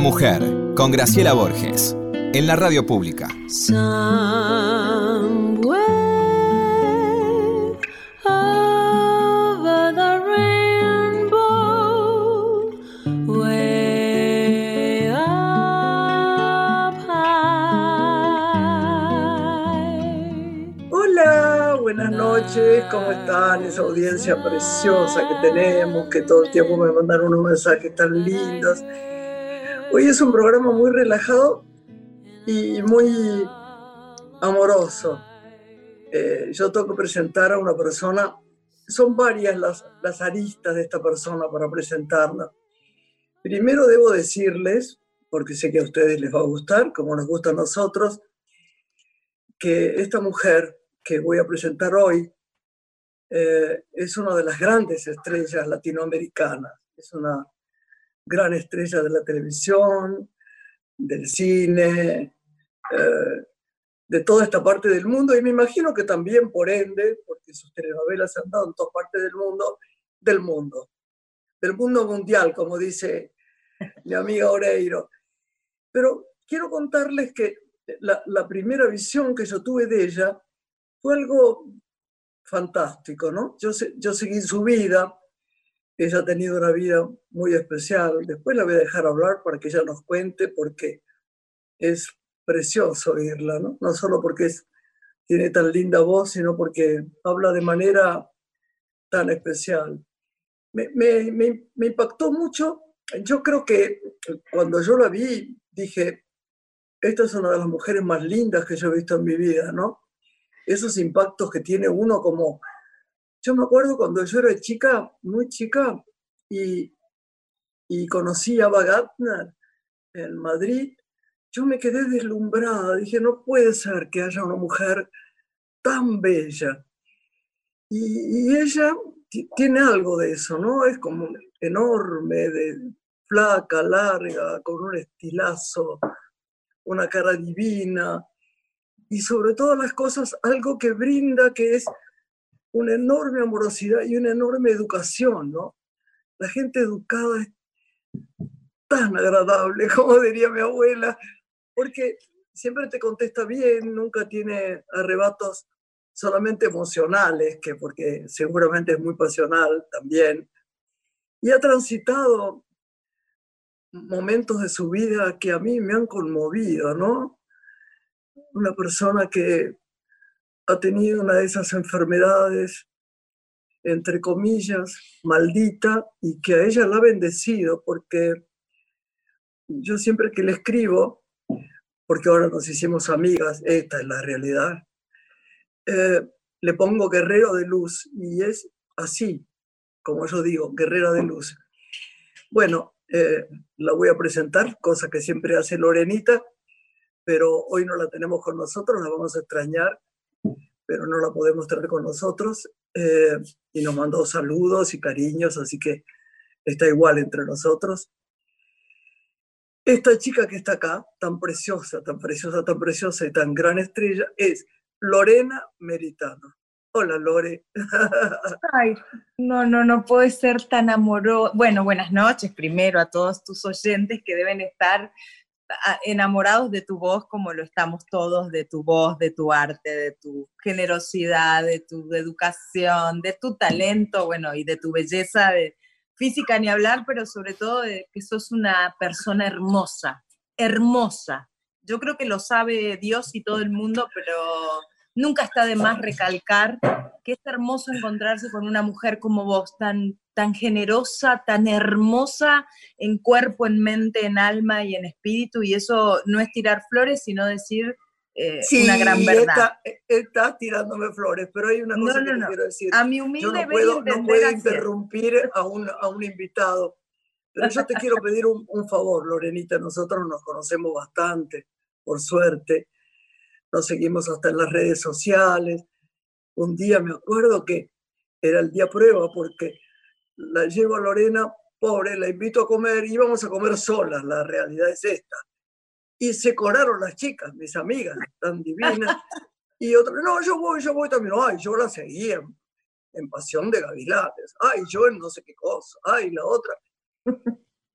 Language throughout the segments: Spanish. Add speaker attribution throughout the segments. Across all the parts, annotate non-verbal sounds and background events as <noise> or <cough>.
Speaker 1: Mujer con Graciela Borges en la radio pública.
Speaker 2: Hola, buenas noches, ¿cómo están? Esa audiencia preciosa que tenemos, que todo el tiempo me mandan unos mensajes tan lindos. Hoy es un programa muy relajado y muy amoroso. Eh, yo tengo que presentar a una persona, son varias las, las aristas de esta persona para presentarla. Primero debo decirles, porque sé que a ustedes les va a gustar, como nos gusta a nosotros, que esta mujer que voy a presentar hoy eh, es una de las grandes estrellas latinoamericanas. Es una gran estrella de la televisión, del cine, eh, de toda esta parte del mundo y me imagino que también por ende, porque sus telenovelas se han dado en todas partes del mundo, del mundo, del mundo mundial, como dice mi amiga Oreiro. Pero quiero contarles que la, primera visión que yo tuve de ella fue algo fantástico, ¿no? Yo, yo seguí su vida, ella ha tenido una vida muy especial. Después la voy a dejar hablar para que ella nos cuente, porque es precioso oírla, ¿no? No solo porque es, tiene tan linda voz, sino porque habla de manera tan especial. Me, me, me, me impactó mucho. Yo creo que cuando yo la vi, dije, esta es una de las mujeres más lindas que yo he visto en mi vida, ¿no? Esos impactos que tiene uno como yo me acuerdo cuando yo era chica, muy chica, y, conocí a Bagatner en Madrid, yo me quedé deslumbrada. Dije, no puede ser que haya una mujer tan bella. Y, y ella tiene algo de eso, ¿no? Es como enorme, de flaca, larga, con un estilazo, una cara divina. Y sobre todas las cosas, algo que brinda que es una enorme amorosidad y una enorme educación, ¿no? La gente educada es tan agradable, <laughs> como diría mi abuela, porque siempre te contesta bien, nunca tiene arrebatos solamente emocionales, que porque seguramente es muy pasional también, y ha transitado momentos de su vida que a mí me han conmovido, ¿no? Una persona que ha tenido una de esas enfermedades, entre comillas, maldita, y que a ella la ha bendecido, porque yo siempre que le escribo, porque ahora nos hicimos amigas, esta es la realidad, eh, le pongo guerrero de luz, y es así, como yo digo, guerrera de luz. Bueno, eh, la voy a presentar, cosa que siempre hace Lorenita, pero hoy no la tenemos con nosotros, la vamos a extrañar pero no la podemos traer con nosotros. Eh, y nos mandó saludos y cariños, así que está igual entre nosotros. Esta chica que está acá, tan preciosa, tan preciosa, tan preciosa y tan gran estrella, es Lorena Meritano. Hola, Lore. <laughs>
Speaker 3: Ay, no, no, no puede ser tan amoroso. Bueno, buenas noches primero a todos tus oyentes que deben estar enamorados de tu voz como lo estamos todos, de tu voz, de tu arte, de tu generosidad, de tu educación, de tu talento, bueno, y de tu belleza de física ni hablar, pero sobre todo de que sos una persona hermosa, hermosa. Yo creo que lo sabe Dios y todo el mundo, pero nunca está de más recalcar que es hermoso encontrarse con una mujer como vos, tan, tan generosa, tan hermosa en cuerpo, en mente, en alma y en espíritu, y eso no es tirar flores, sino decir eh, una gran verdad.
Speaker 2: Está, tirándome flores, pero hay una cosa que quiero decir.
Speaker 3: A mi humilde
Speaker 2: yo no puedo, no puedo interrumpir a un, a un invitado, pero yo te quiero pedir un, un favor, Lorenita, nosotros nos conocemos bastante, por suerte, nos seguimos hasta en las redes sociales. Un día me acuerdo que era el día prueba porque la llevo a Lorena, pobre, la invito a comer, íbamos a comer solas, la realidad es esta. Y se coraron las chicas, mis amigas, tan divinas. Y otra, no, yo voy, yo voy también. Ay, yo la seguía en, Pasión de Gavilanes. Ay, yo en no sé qué cosa. Ay, la otra.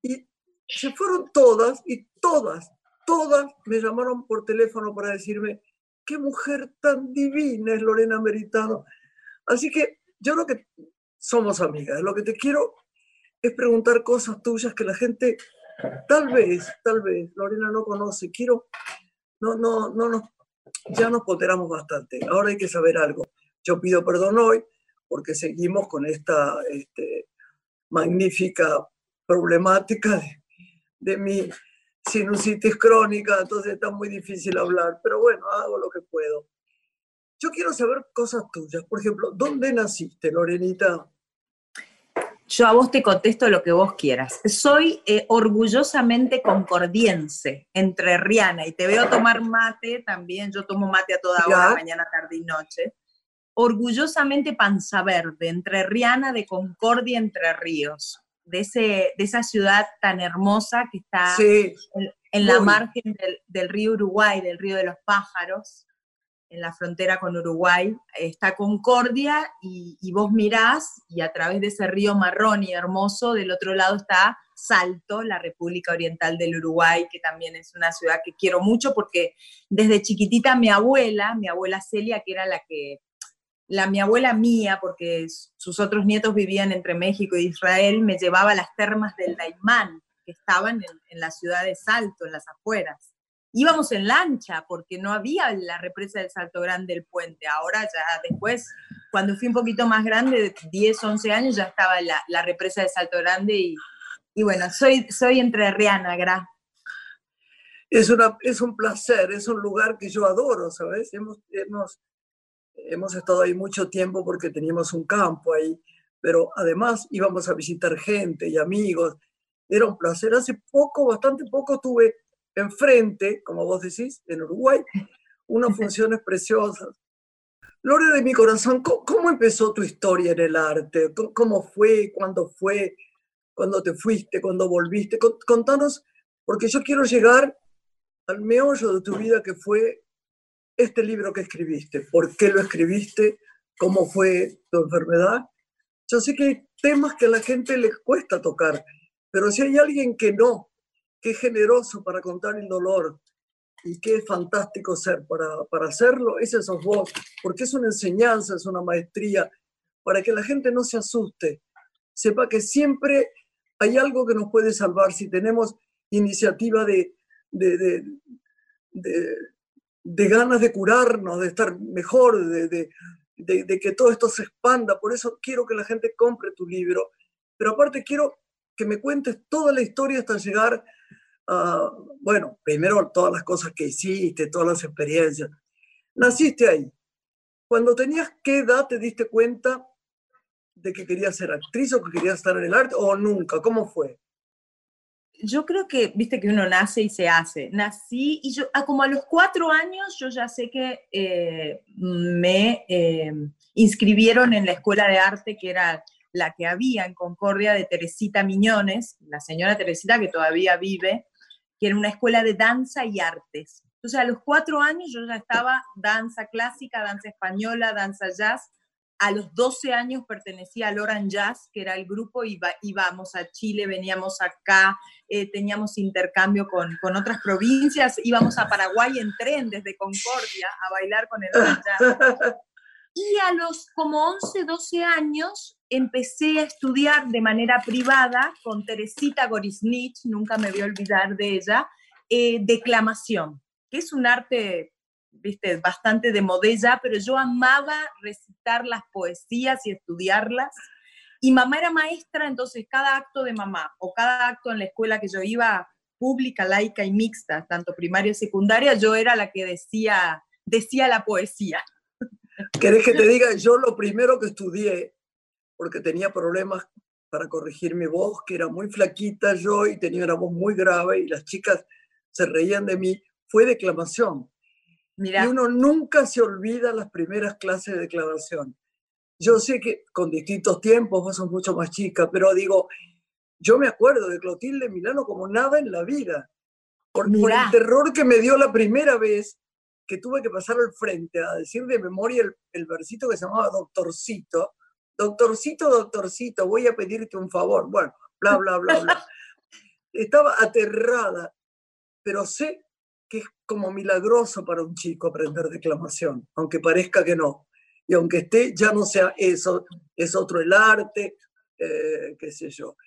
Speaker 2: Y se fueron todas y todas, todas me llamaron por teléfono para decirme, qué mujer tan divina es Lorena Meritano. Así que yo creo que somos amigas. Lo que te quiero es preguntar cosas tuyas que la gente tal vez, tal vez, Lorena no conoce. Quiero, no, no, no nos, ya nos ponderamos bastante. Ahora hay que saber algo. Yo pido perdón hoy porque seguimos con esta este, magnífica problemática de, de mi sinusitis crónica, entonces está muy difícil hablar, pero bueno, hago lo que puedo. Yo quiero saber cosas tuyas. Por ejemplo, ¿dónde naciste, Lorenita?
Speaker 3: Yo a vos te contesto lo que vos quieras. Soy eh, orgullosamente concordiense, entrerriana, y te veo tomar mate también. Yo tomo mate a toda hora, mañana, tarde y noche. Orgullosamente panza verde, entrerriana de Concordia, Entre Ríos de, ese, de esa ciudad tan hermosa que está en, la margen del, río Uruguay, del río de los pájaros, en la frontera con Uruguay. Está Concordia y, vos mirás y a través de ese río marrón y hermoso, del otro lado está Salto, la República Oriental del Uruguay, que también es una ciudad que quiero mucho porque desde chiquitita mi abuela, mi abuela Celia, que era la que la mi abuela mía, porque sus otros nietos vivían entre México e Israel, me llevaba a las termas del Daimán, que estaban en, la ciudad de Salto, en las afueras. Íbamos en lancha, porque no había la represa del Salto Grande, el puente. Ahora ya después, cuando fui un poquito más grande, de 10, 11 años, ya estaba la, represa del Salto Grande y, y bueno, soy, soy entrerriana, gra.
Speaker 2: Es, una, es un placer, es un lugar que yo adoro, ¿sabes? Hemos, hemos hemos estado ahí mucho tiempo porque teníamos un campo ahí, pero además íbamos a visitar gente y amigos. Era un placer. Hace poco, bastante poco, tuve enfrente, como vos decís, en Uruguay, unas <laughs> funciones preciosas. Lore de mi corazón, ¿cómo, empezó tu historia en el arte? ¿Cómo fue? ¿Cuándo fue? ¿Cuándo te fuiste? ¿Cuándo volviste? Contanos, porque yo quiero llegar al meollo de tu vida que fue este libro que escribiste, por qué lo escribiste, cómo fue tu enfermedad. Yo sé que hay temas que a la gente les cuesta tocar, pero si hay alguien que no, que es generoso para contar el dolor y que es fantástico ser para, para hacerlo, ese sos vos, porque es una enseñanza, es una maestría, para que la gente no se asuste, sepa que siempre hay algo que nos puede salvar. Si tenemos iniciativa de, de, de, de de ganas de curarnos, de estar mejor, de, que todo esto se expanda. Por eso quiero que la gente compre tu libro. Pero aparte quiero que me cuentes toda la historia hasta llegar a, bueno, primero todas las cosas que hiciste, todas las experiencias. Naciste ahí. Cuando tenías qué edad te diste cuenta de que querías ser actriz o que querías estar en el arte o nunca? ¿Cómo fue?
Speaker 3: Yo creo que, viste que uno nace y se hace. Nací y yo, ah, como a los cuatro años, yo ya sé que eh, me eh, inscribieron en la escuela de arte que era la que había en Concordia de Teresita Miñones, la señora Teresita que todavía vive, que era una escuela de danza y artes. Entonces a los cuatro años yo ya estaba danza clásica, danza española, danza jazz, a los 12 años pertenecía al Oran Jazz, que era el grupo, iba, íbamos a Chile, veníamos acá, eh, teníamos intercambio con, con, otras provincias, íbamos a Paraguay en tren desde Concordia a bailar con el Oran Jazz. Y a los como 11, 12 años empecé a estudiar de manera privada con Teresita Gorisnich, nunca me voy a olvidar de ella, eh, declamación, que es un arte viste, bastante de modella, pero yo amaba recitar las poesías y estudiarlas. Y mamá era maestra, entonces cada acto de mamá o cada acto en la escuela que yo iba, pública, laica y mixta, tanto primaria y secundaria, yo era la que decía, decía la poesía.
Speaker 2: ¿Querés que te diga? Yo lo primero que estudié, porque tenía problemas para corregir mi voz, que era muy flaquita yo y tenía una voz muy grave y las chicas se reían de mí, fue declamación. Y uno nunca se olvida las primeras clases de declaración. Yo sé que con distintos tiempos, vos sos mucho más chica, pero digo, yo me acuerdo de Clotilde Milano como nada en la vida. Por, el terror que me dio la primera vez que tuve que pasar al frente a decir de memoria el, el versito que se llamaba Doctorcito. Doctorcito, doctorcito, voy a pedirte un favor. Bueno, bla, bla, bla, bla. <laughs> estaba aterrada, pero sé que es como milagroso para un chico aprender declamación, aunque parezca que no. Y aunque esté, ya no sea eso, es otro el arte, eh, qué sé yo.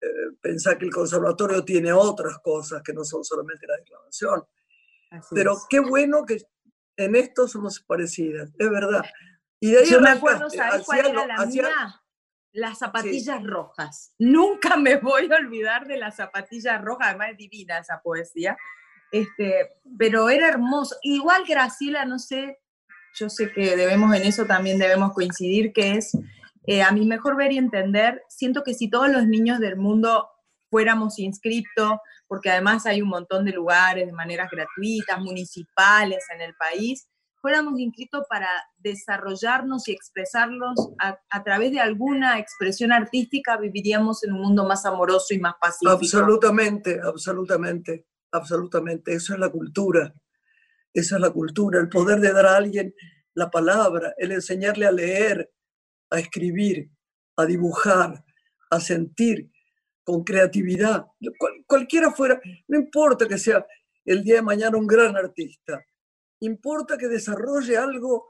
Speaker 2: Eh, pensar que el conservatorio tiene otras cosas que no son solamente la declamación. Pero qué bueno que en esto somos parecidas, es verdad.
Speaker 3: Y de ahí Yo me acuerdo, ¿sabes cuál era la mía? Las zapatillas rojas. Nunca me voy a olvidar de las zapatillas rojas, además es divina esa poesía. Este, pero era hermoso. Igual Graciela, no sé, yo sé que debemos en eso también debemos coincidir, que es eh, a mi mejor ver y entender, siento que si todos los niños del mundo fuéramos inscritos, porque además hay un montón de lugares de maneras gratuitas, municipales en el país, fuéramos inscritos para desarrollarnos y expresarlos a, través de alguna expresión artística, viviríamos en un mundo más amoroso y más pacífico.
Speaker 2: Absolutamente, absolutamente, absolutamente. Eso es la cultura. Esa es la cultura, el poder de dar a alguien la palabra, el enseñarle a leer, a escribir, a dibujar, a sentir con creatividad. cualquiera fuera, no importa que sea el día de mañana un gran artista, importa que desarrolle algo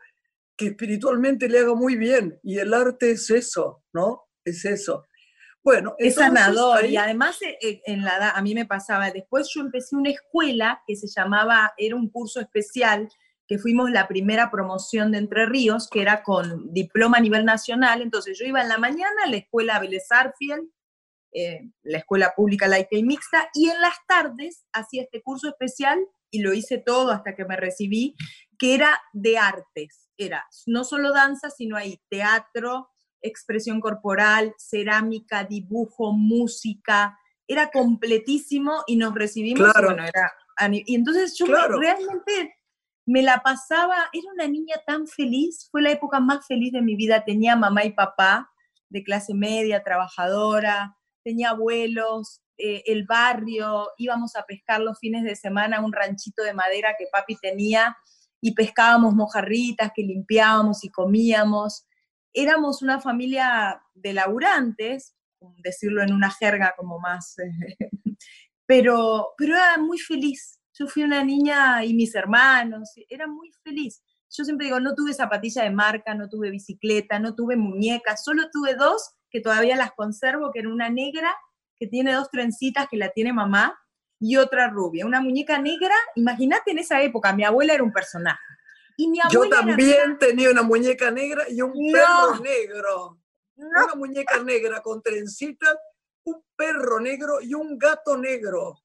Speaker 2: que espiritualmente le haga muy bien. Y el arte es eso, ¿no? Es eso.
Speaker 3: Bueno, es sanador y además eh, eh, en la a mí me pasaba, después yo empecé una escuela que se llamaba, era un curso especial que fuimos la primera promoción de Entre Ríos, que era con diploma a nivel nacional. Entonces yo iba en la mañana a la escuela Vélez eh, la escuela pública laica y mixta, y en las tardes hacía este curso especial y lo hice todo hasta que me recibí, que era de artes. Era no solo danza, sino ahí teatro, expresión corporal, cerámica, dibujo, música. Era completísimo y nos recibimos. Bueno, era, y entonces yo realmente me la pasaba, era una niña tan feliz, fue la época más feliz de mi vida, tenía mamá y papá de clase media, trabajadora, tenía abuelos, eh, el barrio, íbamos a pescar los fines de semana a un ranchito de madera que papi tenía y pescábamos mojarritas que limpiábamos y comíamos. Éramos una familia de laburantes, decirlo en una jerga como más, <laughs> pero, pero era muy feliz, yo fui una niña y mis hermanos, era muy feliz. Yo siempre digo, no tuve zapatilla de marca, no tuve bicicleta, no tuve muñecas, solo tuve dos que todavía las conservo, que era una negra que tiene dos trencitas que la tiene mamá y otra rubia. Una muñeca negra, imagínate en esa época, mi abuela era un personaje.
Speaker 2: Y mi Yo también tenía una muñeca negra y un perro negro. Una muñeca negra con trencitas, un perro negro y un gato negro.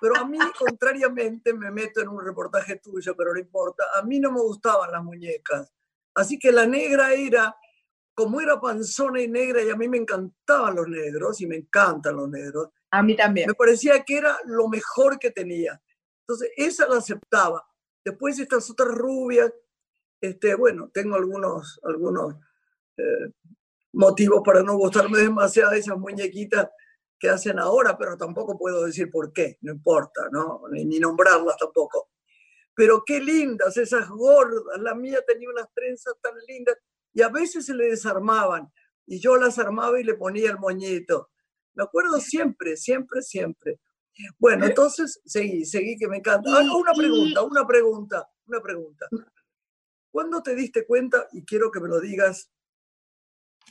Speaker 2: Pero a mí, <laughs> contrariamente, me meto en un reportaje tuyo, pero no importa, a mí no me gustaban las muñecas. Así que la negra era, como era panzona y negra, y a mí me encantaban los negros, y me encantan los negros.
Speaker 3: A mí también.
Speaker 2: Me parecía que era lo mejor que tenía. Entonces, esa la aceptaba. Después estas otras rubias, este, bueno, tengo algunos, algunos eh, motivos para no gustarme demasiado de esas muñequitas que hacen ahora, pero tampoco puedo decir por qué, no importa, ¿no? Ni, nombrarlas tampoco. Pero qué lindas esas gordas, la mía tenía unas trenzas tan lindas y a veces se le desarmaban y yo las armaba y le ponía el moñito. Me acuerdo siempre, siempre, siempre. Bueno, entonces seguí, seguí que me encanta. Ah, una pregunta, una pregunta, una pregunta. ¿Cuándo te diste cuenta, y quiero que me lo digas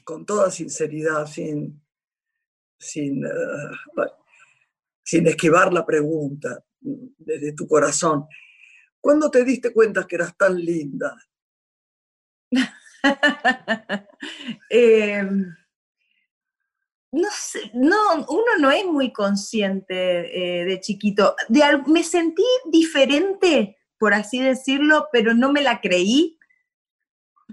Speaker 2: con toda sinceridad, sin, sin, eh, sin esquivar la pregunta desde tu corazón. ¿Cuándo te diste cuenta que eras tan linda? <laughs>
Speaker 3: Em, no sé, no, uno no es muy consciente eh, de chiquito. me sentí diferente, por así decirlo, pero no me la creí.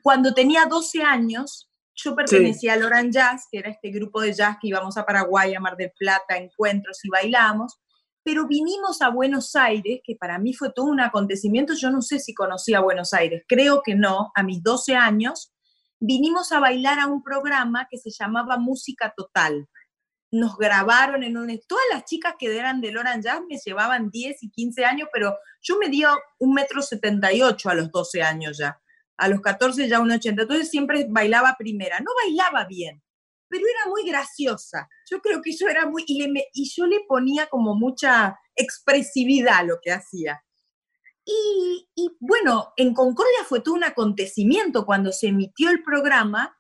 Speaker 3: Cuando tenía 12 años, yo pertenecía al Oran Jazz, que era este grupo de jazz que íbamos a Paraguay, a Mar del Plata, encuentros y bailamos, pero vinimos a Buenos Aires, que para mí fue todo un acontecimiento, yo no sé si conocía Buenos Aires, creo que no, a mis 12 años, vinimos a bailar a un programa que se llamaba Música Total. Nos grabaron en un... Todas las chicas que eran del Oran Jazz me llevaban 10 y 15 años, pero yo me dio un metro 78 a los 12 años ya a los 14 ya un 80, entonces siempre bailaba primera, no bailaba bien, pero era muy graciosa. Yo creo que yo era muy, y, le, y yo le ponía como mucha expresividad a lo que hacía. Y, y, bueno, en Concordia fue todo un acontecimiento cuando se emitió el programa,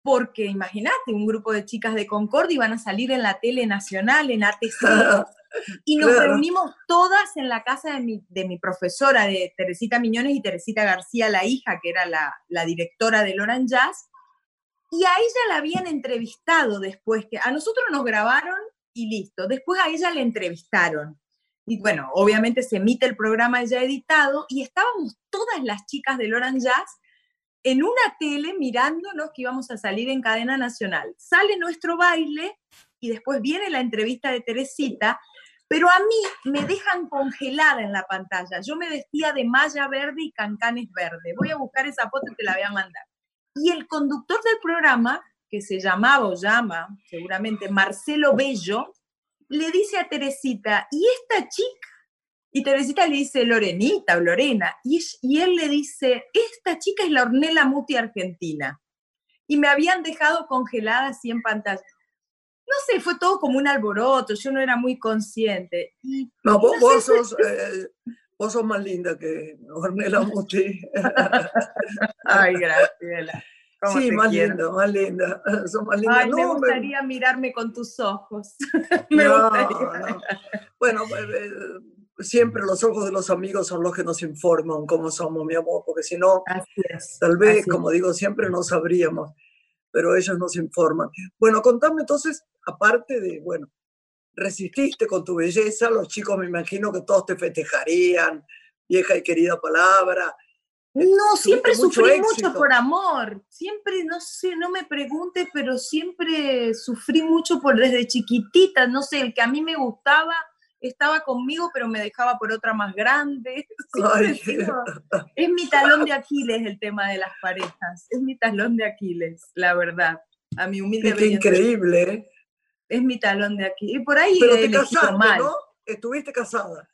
Speaker 3: porque imagínate, un grupo de chicas de Concordia iban a salir en la tele nacional, en ATC, <laughs> y nos reunimos todas en la casa de mi, de mi, profesora, de Teresita Miñones y Teresita García, la hija, que era la, la directora del Orange Jazz, y a ella la habían entrevistado después, que a nosotros nos grabaron y listo. Después a ella le entrevistaron. Y bueno, obviamente se emite el programa ya editado y estábamos todas las chicas de Loran Jazz en una tele mirándonos que íbamos a salir en cadena nacional. Sale nuestro baile y después viene la entrevista de Teresita, pero a mí me dejan congelada en la pantalla. Yo me vestía de malla verde y cancanes verde. Voy a buscar esa foto y te la voy a mandar. Y el conductor del programa, que se llamaba o llama seguramente Marcelo Bello, le dice a Teresita, ¿y esta chica? Y Teresita le dice Lorenita o Lorena. Y, y él le dice, esta chica es la Ornella Muti argentina. Y me habían dejado congelada así en pantalla. No sé, fue todo como un alboroto, yo no era muy consciente. Y,
Speaker 2: no, vos, vos sos, <laughs> eh, Vos sos más linda que Ornella Muti. <laughs>
Speaker 3: Ay,
Speaker 2: Sí, más linda, más linda. <laughs> Son más.
Speaker 3: Ay, me gustaría mirarme con tus ojos. <laughs> me gustaría.
Speaker 2: Bueno, eh, siempre los ojos de los amigos son los que nos informan cómo somos, mi amor, porque si no, tal vez, como digo, siempre no sabríamos, pero ellos nos informan. Bueno, contame entonces, aparte de, bueno, resististe con tu belleza, los chicos me imagino que todos te festejarían, vieja y querida palabra.
Speaker 3: No, siempre sufrí mucho por amor, siempre, no sé, no me preguntes, pero siempre sufrí mucho por desde chiquitita, no sé, el que a mí me gustaba estaba conmigo, pero me dejaba por otra más grande. <laughs> es mi talón de Aquiles el tema de las parejas, es mi talón de Aquiles, la verdad, a mi humilde
Speaker 2: Qué increíble, ¿eh?
Speaker 3: es mi talón de aquí. Y por ahí
Speaker 2: Pero te casaste, ¿no? Estuviste casada.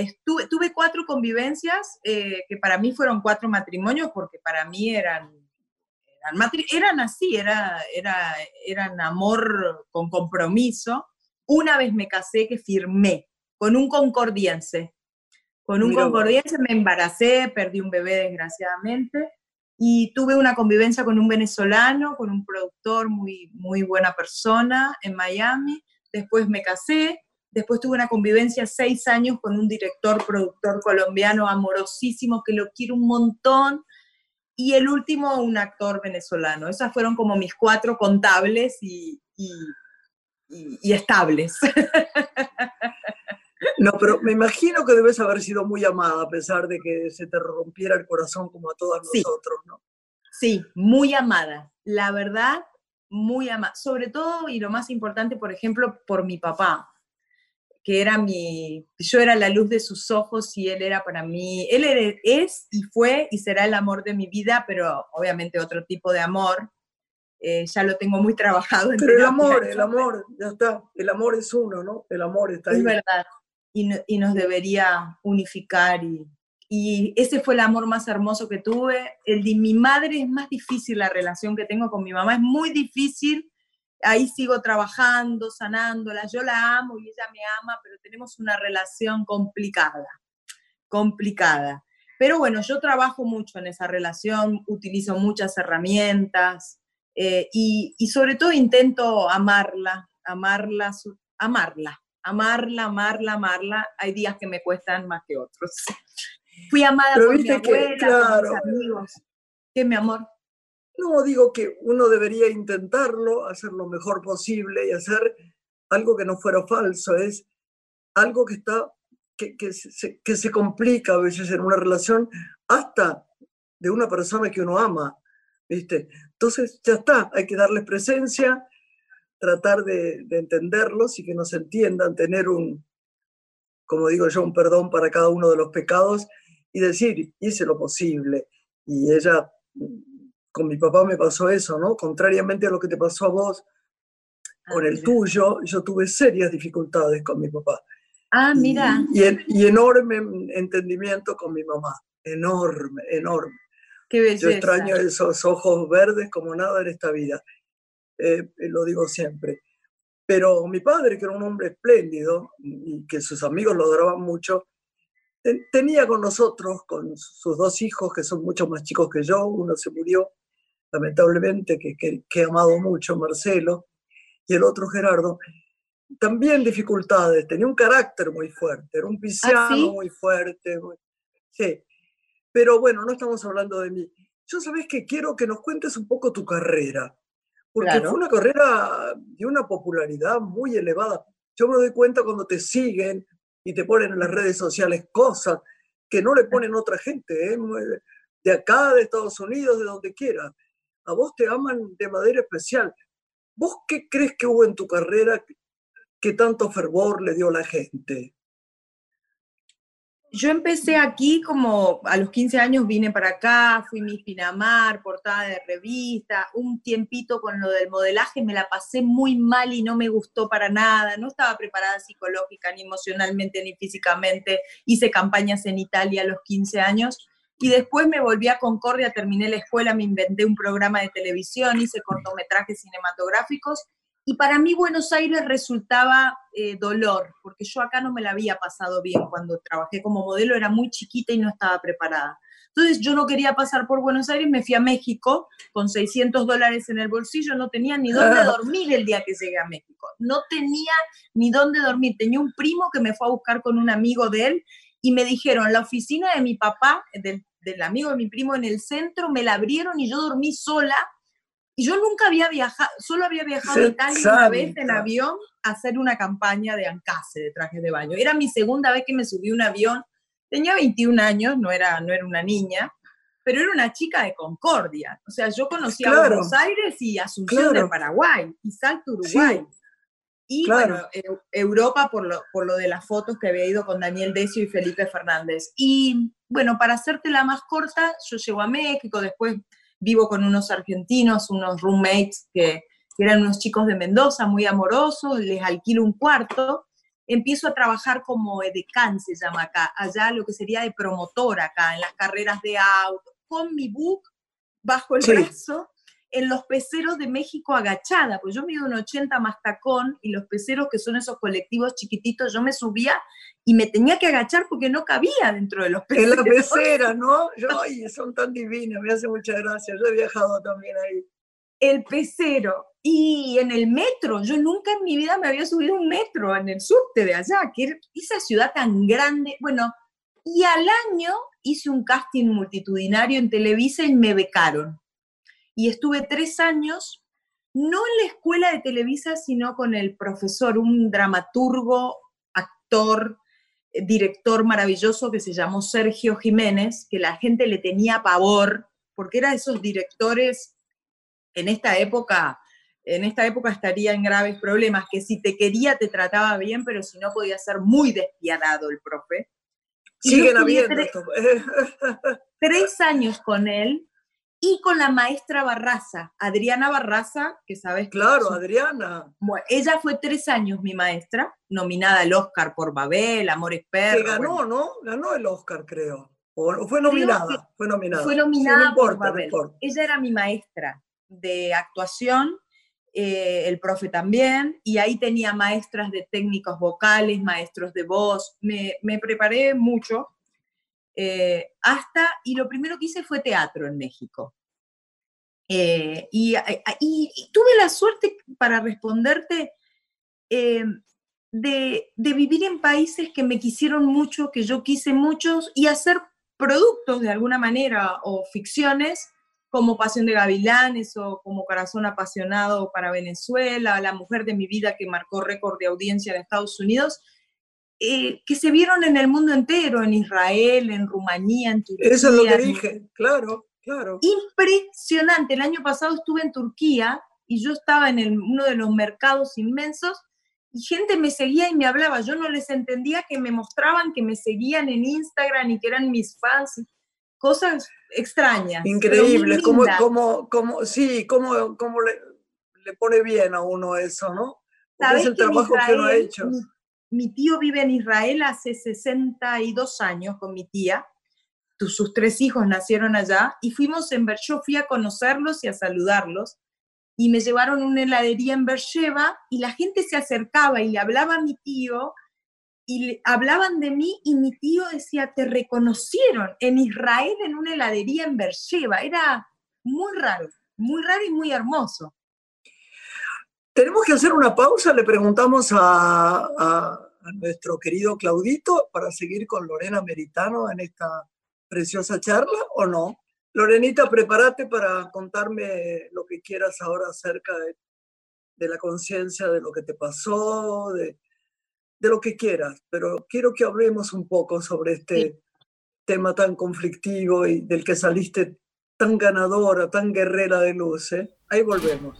Speaker 3: Estuve, tuve cuatro convivencias, eh, que para mí fueron cuatro matrimonios, porque para mí eran, eran, eran así, era, era, eran amor con compromiso. Una vez me casé que firmé con un concordiense. Con un concordiense me embaracé, perdí un bebé desgraciadamente, y tuve una convivencia con un venezolano, con un productor muy, muy buena persona en Miami. Después me casé. Después tuve una convivencia seis años con un director, productor colombiano amorosísimo que lo quiero un montón. Y el último, un actor venezolano. Esas fueron como mis cuatro contables y, y, y estables. <laughs>
Speaker 2: No, pero me imagino que debes haber sido muy amada a pesar de que se te rompiera el corazón como a todas nosotros, ¿no?
Speaker 3: Sí, muy amada. La verdad, muy amada. Sobre todo, y lo más importante, por ejemplo, por mi papá, que era mi, yo era la luz de sus ojos y él era para mí, él es y fue y será el amor de mi vida, pero obviamente otro tipo de amor. Eh, ya lo tengo muy trabajado.
Speaker 2: pero el amor, el amor, ya está. El amor es uno, ¿no? El amor está ahí.
Speaker 3: Es verdad, y, nos debería unificar. Y, y, ese fue el amor más hermoso que tuve. El de mi madre es más difícil, la relación que tengo con mi mamá es muy difícil. Ahí sigo trabajando, sanándola. Yo la amo y ella me ama, pero tenemos una relación complicada, complicada. Pero bueno, yo trabajo mucho en esa relación, utilizo muchas herramientas eh, y, y sobre todo intento amarla, amarla, amarla, amarla, amarla, amarla. Hay días que me cuestan más que otros. <laughs> Fui amada por mi abuela, por mis amigos. ¿Qué, mi amor?
Speaker 2: No, digo que uno debería intentarlo, hacer lo mejor posible y hacer algo que no fuera falso. Es algo que está, que, que, se, que se complica a veces en una relación hasta de una persona que uno ama, ¿viste? Entonces ya está, hay que darles presencia, tratar de, entenderlos y que nos entiendan, tener un, como digo yo, un perdón para cada uno de los pecados y decir, hice lo posible. Y ella, con mi papá me pasó eso, ¿no? Contrariamente a lo que te pasó a vos, con el tuyo, yo tuve serias dificultades con mi papá.
Speaker 3: Ah, mira.
Speaker 2: Y, y, enorme entendimiento con mi mamá, enorme, enorme.
Speaker 3: Qué belleza.
Speaker 2: Yo extraño esos ojos verdes como nada en esta vida. eh, lo digo siempre. Pero mi padre, que era un hombre espléndido y que sus amigos lo adoraban mucho, tenía con nosotros, con sus dos hijos, que son mucho más chicos que yo, uno se murió, lamentablemente, que, que, he amado mucho, Marcelo, y el otro Gerardo, también dificultades, tenía un carácter muy fuerte, era un ¿Ah, pisciano muy fuerte, sí. Pero bueno, no estamos hablando de mí. Yo sabes que quiero que nos cuentes un poco tu carrera, porque fue una carrera de una popularidad muy elevada. Yo me doy cuenta cuando te siguen y te ponen en las redes sociales cosas que no le ponen otra gente, ¿eh? de acá, de Estados Unidos, de donde quiera. A vos te aman de manera especial. ¿Vos qué crees que hubo en tu carrera que tanto fervor le dio la gente?
Speaker 3: yo empecé aquí como a los 15 años vine para acá, fui mi Pinamar, portada de revista, un tiempito con lo del modelaje me la pasé muy mal y no me gustó para nada, no estaba preparada psicológica, ni emocionalmente, ni físicamente, hice campañas en Italia a los 15 años y después me volví a Concordia, terminé la escuela, me inventé un programa de televisión, hice cortometrajes cinematográficos y para mí Buenos Aires resultaba eh, dolor, porque yo acá no me la había pasado bien cuando trabajé como modelo, era muy chiquita y no estaba preparada. Entonces yo no quería pasar por Buenos Aires, me fui a México con 600 dólares en el bolsillo, no tenía ni dónde dormir el día que llegué a México, no tenía ni dónde dormir. Tenía un primo que me fue a buscar con un amigo de él y me dijeron, la oficina de mi papá, del, del amigo de mi primo en el centro, me la abrieron y yo dormí sola y yo nunca había viajado, solo había viajado a Italia una vez en avión a hacer una campaña de Ancase, de trajes de baño. Era mi segunda vez que me subí un avión. Tenía 21 años, no era, no era una niña, pero era una chica de Concordia. O sea, yo conocía a Buenos Aires y Asunción de Paraguay y Salto Uruguay. Y bueno, Europa por lo, por lo de las fotos que había ido con Daniel Decio y Felipe Fernández. Y bueno, para hacerte la más corta, yo llego a México, después vivo con unos argentinos, unos roommates que, eran unos chicos de Mendoza, muy amorosos, les alquilo un cuarto, empiezo a trabajar como edecán, se llama acá, allá lo que sería de promotor acá, en las carreras de auto, con mi book bajo el brazo, en los peceros de México agachada, pues yo mido un 80 más tacón y los peceros que son esos colectivos chiquititos, yo me subía y me tenía que agachar porque no cabía dentro de los <laughs>
Speaker 2: peceros. En la pecera, ¿no? Yo, ay, <laughs> son tan divinos, me hace mucha gracia, yo he viajado también ahí.
Speaker 3: El pecero. Y en el metro, yo nunca en mi vida me había subido un metro en el subte de allá, que esa ciudad tan grande. Bueno, y al año hice un casting multitudinario en Televisa y me becaron y estuve tres años, no en la escuela de Televisa, sino con el profesor, un dramaturgo, actor, eh, director maravilloso que se llamó Sergio Jiménez, que la gente le tenía pavor, porque era de esos directores en esta época, en esta época estaría en graves problemas, que si te quería te trataba bien, pero si no podía ser muy despiadado el profe.
Speaker 2: Siguen habiendo. <laughs>
Speaker 3: tres años con él y con la maestra Barraza, Adriana Barraza, que sabes.
Speaker 2: Claro, Adriana.
Speaker 3: Bueno, ella fue tres años mi maestra, nominada al Oscar por Babel, Amores Perros.
Speaker 2: Que ganó, ¿no? Ganó el Oscar, creo. O fue nominada, fue nominada.
Speaker 3: Fue nominada por Babel. ella era mi maestra de actuación, eh, el profe también, y ahí tenía maestras de técnicos vocales, maestros de voz. Me, me preparé mucho eh, hasta, y lo primero que hice fue teatro en México. Eh, y, tuve la suerte, para responderte, eh, de, vivir en países que me quisieron mucho, que yo quise muchos, y hacer productos de alguna manera o ficciones como Pasión de Gavilanes o como Corazón Apasionado para Venezuela, La Mujer de mi vida que marcó récord de audiencia en Estados Unidos, eh, que se vieron en el mundo entero, en Israel, en Rumanía, en Turquía.
Speaker 2: Eso es lo que dije, claro, claro.
Speaker 3: Impresionante. El año pasado estuve en Turquía y yo estaba en uno de los mercados inmensos y gente me seguía y me hablaba. Yo no les entendía que me mostraban que me seguían en Instagram y que eran mis fans. Cosas extrañas.
Speaker 2: Increíble, como, como, como, sí, como, como le, le, pone bien a uno eso, ¿no?
Speaker 3: Porque es el trabajo que uno ha hecho mi tío vive en Israel hace 62 años con mi tía. Sus tres hijos nacieron allá y fuimos en yo fui a conocerlos y a saludarlos. y me llevaron una heladería en Bercheva y la gente se acercaba y le hablaba a mi tío y le hablaban de mí y mi tío decía, te reconocieron en Israel en una heladería en Bercheva. Era muy raro, muy raro y muy hermoso.
Speaker 2: Tenemos que hacer una pausa, le preguntamos a nuestro querido Claudito para seguir con Lorena Meritano en esta preciosa charla o no. Lorenita, prepárate para contarme lo que quieras ahora acerca de, la conciencia, de lo que te pasó, de, lo que quieras, pero quiero que hablemos un poco sobre este tema tan conflictivo y del que saliste tan ganadora, tan guerrera de luz. ¿eh? Ahí volvemos.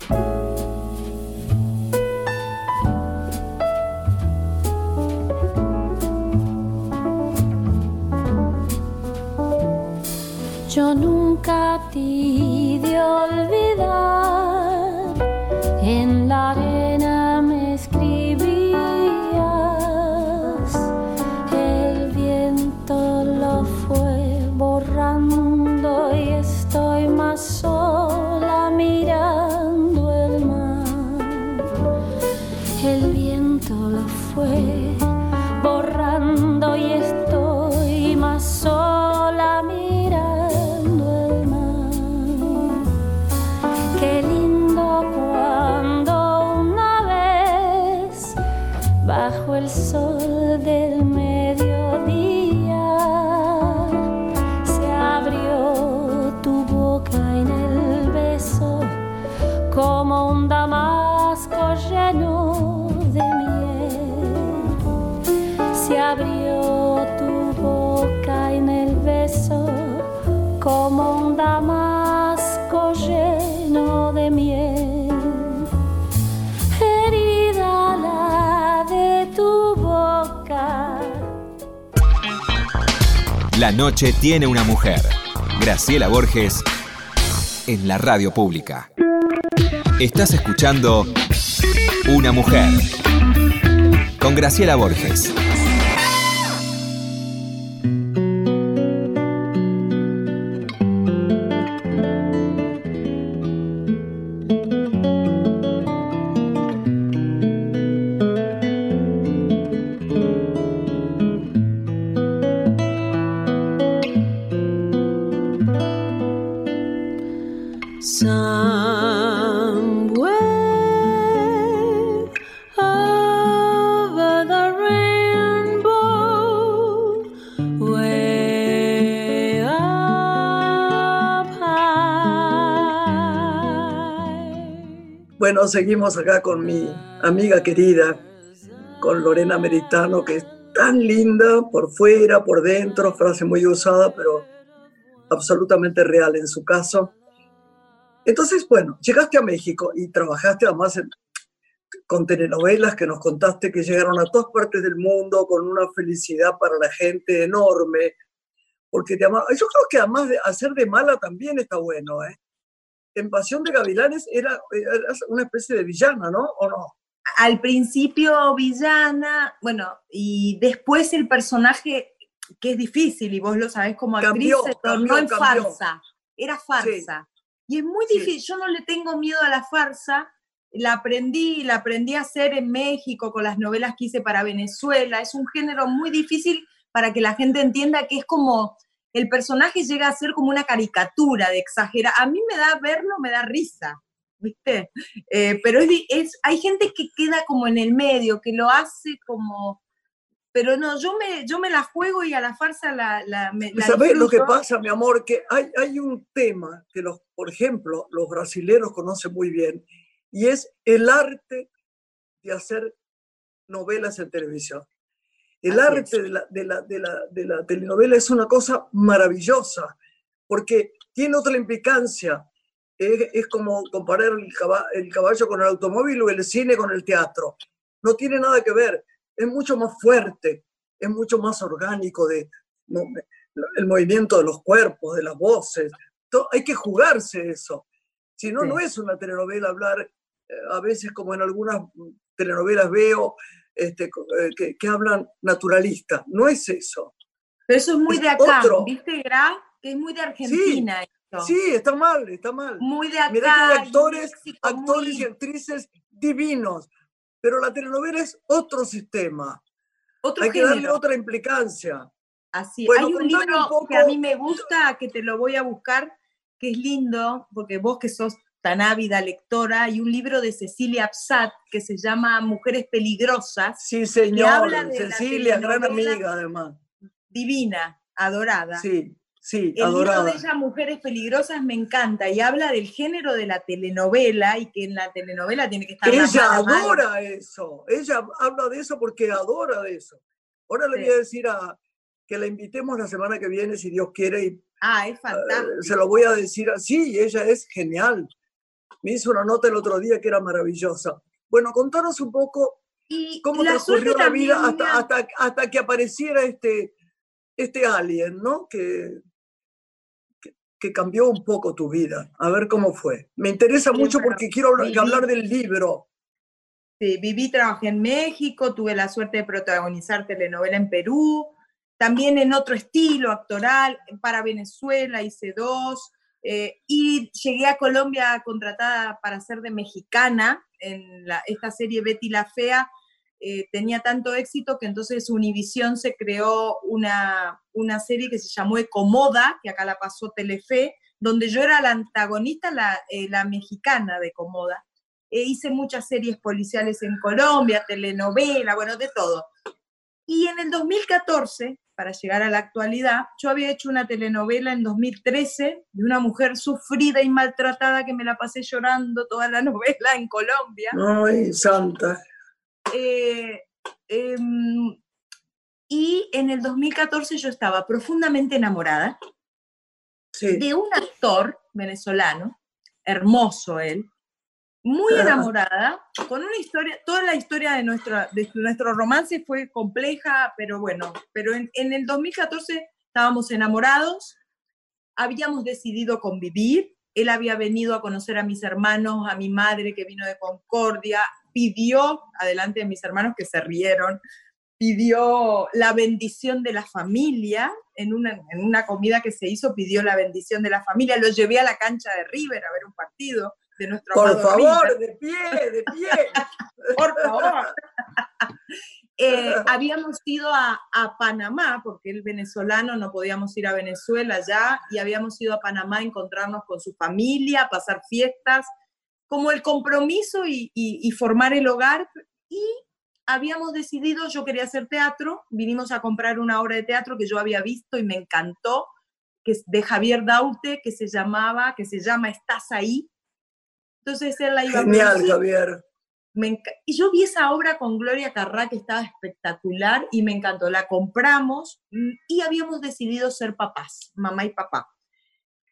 Speaker 4: Yo nunca te de olvidar como un damasco lleno de miel.
Speaker 1: La noche tiene una mujer. Graciela Borges en la radio pública. Estás escuchando Una mujer con Graciela Borges.
Speaker 2: Seguimos acá con mi amiga querida, con Lorena Meritano, que es tan linda por fuera, por dentro, frase muy usada, pero absolutamente real en su caso. Entonces, bueno, llegaste a México y trabajaste además con telenovelas que nos contaste que llegaron a todas partes del mundo con una felicidad para la gente enorme, porque te Yo creo que además de hacer de mala también está bueno, ¿eh? En Pasión de Gavilanes era, una especie de villana, ¿no? ¿O no?
Speaker 3: Al principio villana, bueno, y después el personaje, que es difícil, y vos lo sabés como actriz, se tornó en farsa. Era farsa. Y es muy difícil, yo no le tengo miedo a la farsa, la aprendí, la aprendí a hacer en México con las novelas que hice para Venezuela. Es un género muy difícil para que la gente entienda que es como el personaje llega a ser como una caricatura de exagera. A mí me da verlo, me da risa, ¿viste? Eh, pero es, hay gente que queda como en el medio, que lo hace como... Pero no, yo me, yo me la juego y a la farsa la... la,
Speaker 2: ¿Sabes lo que pasa, mi amor? Que hay, hay un tema que, los, por ejemplo, los brasileros conocen muy bien, y es el arte de hacer novelas en televisión. El arte de la, de, la, de, la, de la, telenovela es una cosa maravillosa, porque tiene otra implicancia. Es, como comparar el caballo, el caballo con el automóvil o el cine con el teatro. No tiene nada que ver. Es mucho más fuerte, es mucho más orgánico de, el movimiento de los cuerpos, de las voces. hay que jugarse eso. Si no, no es una telenovela hablar, eh, a veces como en algunas telenovelas veo, este, eh, que, hablan naturalista. No es eso.
Speaker 3: Pero eso es muy de acá, ¿viste, Gra? Que es muy de Argentina.
Speaker 2: Sí, está mal, está mal.
Speaker 3: Muy de acá.
Speaker 2: Mirá que hay actores, actores
Speaker 3: muy-
Speaker 2: y actrices divinos, pero la telenovela es otro sistema.
Speaker 3: otro
Speaker 2: Hay que darle otra implicancia.
Speaker 3: Así,
Speaker 2: Bueno,
Speaker 3: hay un libro
Speaker 2: un poco-
Speaker 3: que a mí me gusta, que te lo voy a buscar, que es lindo, porque vos que sos tan ávida lectora, hay un libro de Cecilia Absat que se llama Mujeres Peligrosas,
Speaker 2: Sí, señor.
Speaker 3: habla de la
Speaker 2: Cecilia, gran amiga además.
Speaker 3: divina, adorada.
Speaker 2: Sí, sí,
Speaker 3: El libro de ella, Mujeres Peligrosas, me encanta y habla del género de la telenovela y que en la telenovela tiene que estar la
Speaker 2: Ella adora eso. Ella habla de eso porque adora de eso. Ahora le voy a decir a que la invitemos la semana que viene, si Dios quiere, y
Speaker 3: Ah, es
Speaker 2: eh,
Speaker 3: fantástico.
Speaker 2: se lo voy a decir así. Ella es genial. Me hizo una nota el otro día que era maravillosa. Bueno, contanos un poco
Speaker 3: Y
Speaker 2: cómo
Speaker 3: la
Speaker 2: transcurrió la vida
Speaker 3: también,
Speaker 2: hasta,
Speaker 3: mira,
Speaker 2: hasta, hasta que apareciera este, este alien, ¿no? Que, que, que cambió un poco tu vida. A ver cómo fue. Me interesa mucho porque quiero
Speaker 3: viví-
Speaker 2: hablar del libro.
Speaker 3: Sí, viví, trabajé en México, tuve la suerte de protagonizar telenovela en Perú, también en otro estilo actoral, para Venezuela hice dos, eh, y llegué a Colombia contratada para ser de mexicana en la- esta serie Betty la Fea. eh, tenía tanto éxito que entonces Univisión se creó una, una serie que se llamó Ecomoda, que acá la pasó Telefe, donde yo era la antagonista, la, eh, la mexicana de Comoda. Eh, hice muchas series policiales en Colombia, telenovela, bueno, de todo. Y en el 2014, para llegar a la actualidad, yo había hecho una telenovela en 2013 de una mujer sufrida y maltratada que me la pasé llorando toda la <laughs> novela en Colombia.
Speaker 2: Ay, santa.
Speaker 3: Eh, em, y en el 2014 yo estaba profundamente enamorada
Speaker 2: Sí.
Speaker 3: de un actor venezolano, hermoso él, muy enamorada, con una historia, toda la historia de, nuestra, de nuestro romance fue compleja, pero bueno, pero en, en el 2014 estábamos enamorados, habíamos decidido convivir, él había venido a conocer a mis hermanos, a mi madre que vino de Concordia, pidió, adelante de mis hermanos que se rieron, pidió la bendición de la familia, en una, en una comida que se hizo pidió la bendición de la familia, lo llevé a la cancha de River a ver un partido de nuestro
Speaker 2: Por favor, de pie, de pie.
Speaker 3: por favor. Eh, <laughs> habíamos ido a, a Panamá, porque el venezolano no podíamos ir a Venezuela ya, y habíamos ido a Panamá a encontrarnos con su familia, a pasar fiestas, como el compromiso y, y- y formar el hogar. Y habíamos decidido, yo quería hacer teatro, vinimos a comprar una obra de teatro que yo había visto y me encantó, que es de Javier Daute, que se llamaba, que se llama Estás ahí. Entonces él la iba a
Speaker 2: Genial,
Speaker 3: producir.
Speaker 2: Javier.
Speaker 3: Me y yo vi esa obra con Gloria Carrá que estaba espectacular y me encantó. La compramos mm, y habíamos decidido ser papás, mamá y papá.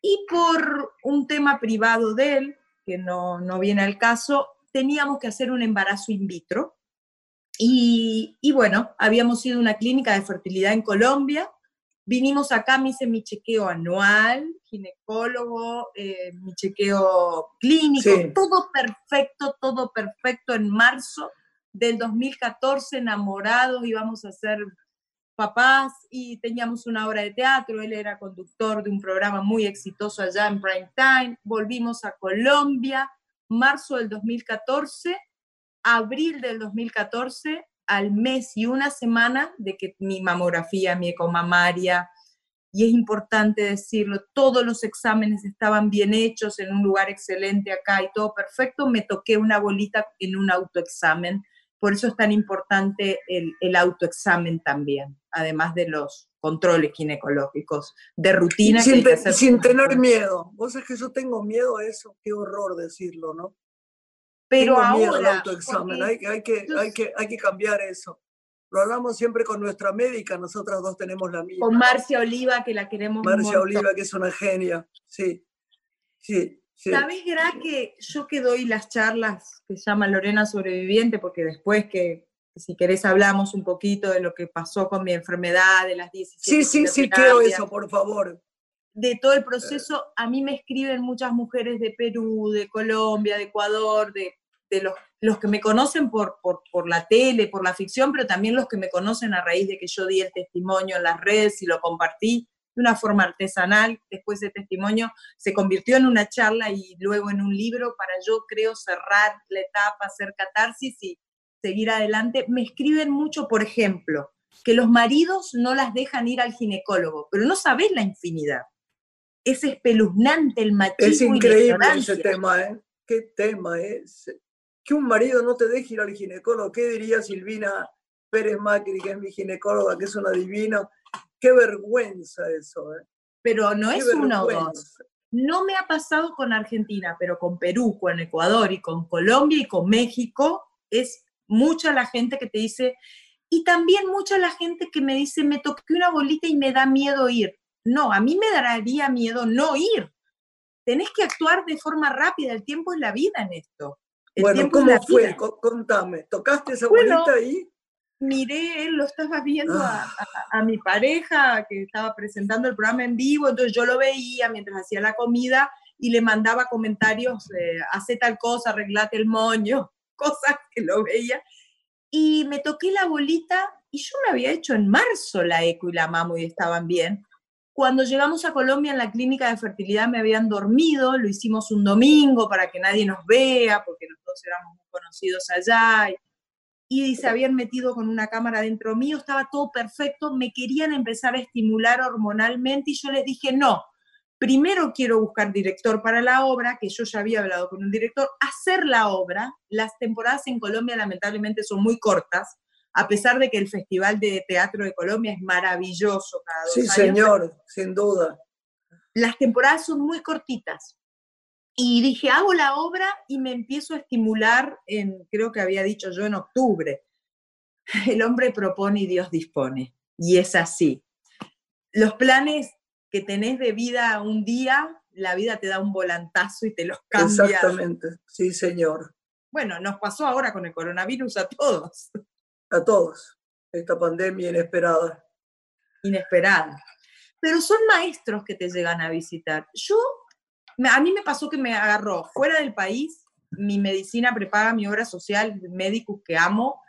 Speaker 3: Y por un tema privado de él, que no, no viene al caso, teníamos que hacer un embarazo in vitro. Y, y bueno, habíamos ido a una clínica de fertilidad en Colombia. Vinimos acá, me hice mi chequeo anual, ginecólogo, eh, mi chequeo clínico,
Speaker 2: Sí.
Speaker 3: todo perfecto, todo perfecto en marzo del 2014, enamorados, íbamos a ser papás y teníamos una obra de teatro, él era conductor de un programa muy exitoso allá en prime time, volvimos a Colombia, marzo del 2014, abril del 2014, al mes y una semana de que mi mamografía, mi ecomamaria, y es importante decirlo, todos los exámenes estaban bien hechos en un lugar excelente acá y todo perfecto, me toqué una bolita en un autoexamen. Por eso es tan importante el, el autoexamen también, además de los controles ginecológicos de rutina.
Speaker 2: Sin,
Speaker 3: que
Speaker 2: sin tener miedo. Vos sabés que yo tengo miedo a eso. Qué horror decirlo, ¿no?
Speaker 3: Pero ahora,
Speaker 2: autoexamen. Hay, que- hay, que, hay, que, hay que cambiar eso. Lo hablamos siempre con nuestra médica. Nosotras dos tenemos la misma.
Speaker 3: con Marcia Oliva, que la queremos
Speaker 2: Marcia. Oliva, que es una genia. Sí, sí, sí.
Speaker 3: ¿Sabes, Gra, que yo que doy las charlas que se llama Lorena Sobreviviente, porque después que, si querés hablamos un poquito de lo que pasó con mi enfermedad, de las 17
Speaker 2: Sí, sí, sí, quiero eso, por favor.
Speaker 3: de todo el proceso, a mí me escriben muchas mujeres de Perú, de Colombia, de Ecuador, de, de los, los que me conocen por, por, por la tele, por la ficción, pero también los que me conocen a raíz de que yo di el testimonio en las redes y lo compartí, de una forma artesanal. Después ese testimonio se convirtió en una charla y luego en un libro para yo creo cerrar la etapa, hacer catarsis y seguir adelante. Me escriben mucho, por ejemplo, que los maridos no las dejan ir al ginecólogo, pero no sabes la infinidad. Es espeluznante el machismo.
Speaker 2: Es increíble ese tema, ¿eh? ¿Qué tema es? Que un marido no te deje ir al ginecólogo. ¿Qué diría Silvina Pérez Macri, que es mi ginecóloga, que es una divina? Qué vergüenza eso, ¿eh?
Speaker 3: Pero no es uno o dos. No me ha pasado con Argentina, pero con Perú, con Ecuador y con Colombia y con México es mucha la gente que te dice, y también mucha la gente que me dice, me toqué una bolita y me da miedo ir. No, a mí me daría miedo no ir. Tenés que actuar de forma rápida, el tiempo es la vida en esto.
Speaker 2: Bueno, ¿cómo fue? Contame, ¿tocaste esa bolita ahí?
Speaker 3: Miré, lo estaba viendo a, ah. mi pareja que estaba presentando el programa en vivo, entonces yo lo veía mientras hacía la comida y le mandaba comentarios, eh, hace tal cosa, arreglate el moño, <laughs> cosas que lo veía y me toqué la bolita y yo me había hecho en marzo la eco y la mamo y estaban bien. Cuando llegamos a Colombia en la clínica de fertilidad me habían dormido, lo hicimos un domingo para que nadie nos vea, porque nosotros éramos muy conocidos allá, y, se habían metido con una cámara dentro mío, estaba todo perfecto, me querían empezar a estimular hormonalmente y yo les dije, no, primero quiero buscar director para la obra, que yo ya había hablado con un director, hacer la obra. Las temporadas en Colombia lamentablemente son muy cortas, a pesar de que el Festival de Teatro de Colombia es maravilloso cada dos
Speaker 2: Sí, señor, sin duda.
Speaker 3: Las temporadas son muy cortitas. Y dije, hago la obra y me empiezo a estimular en, creo que había dicho yo, en octubre. <laughs> El hombre propone y Dios dispone. Y es así. Los planes que tenés de vida un día, la vida te da un volantazo y te los cambia.
Speaker 2: Exactamente, sí, señor.
Speaker 3: Bueno, nos pasó ahora con el coronavirus a todos.
Speaker 2: A todos, esta pandemia inesperada.
Speaker 3: Inesperada. Pero son maestros que te llegan a visitar. Yo, a mí me pasó que me agarró fuera del país, mi medicina prepaga mi obra social, médicos que amo,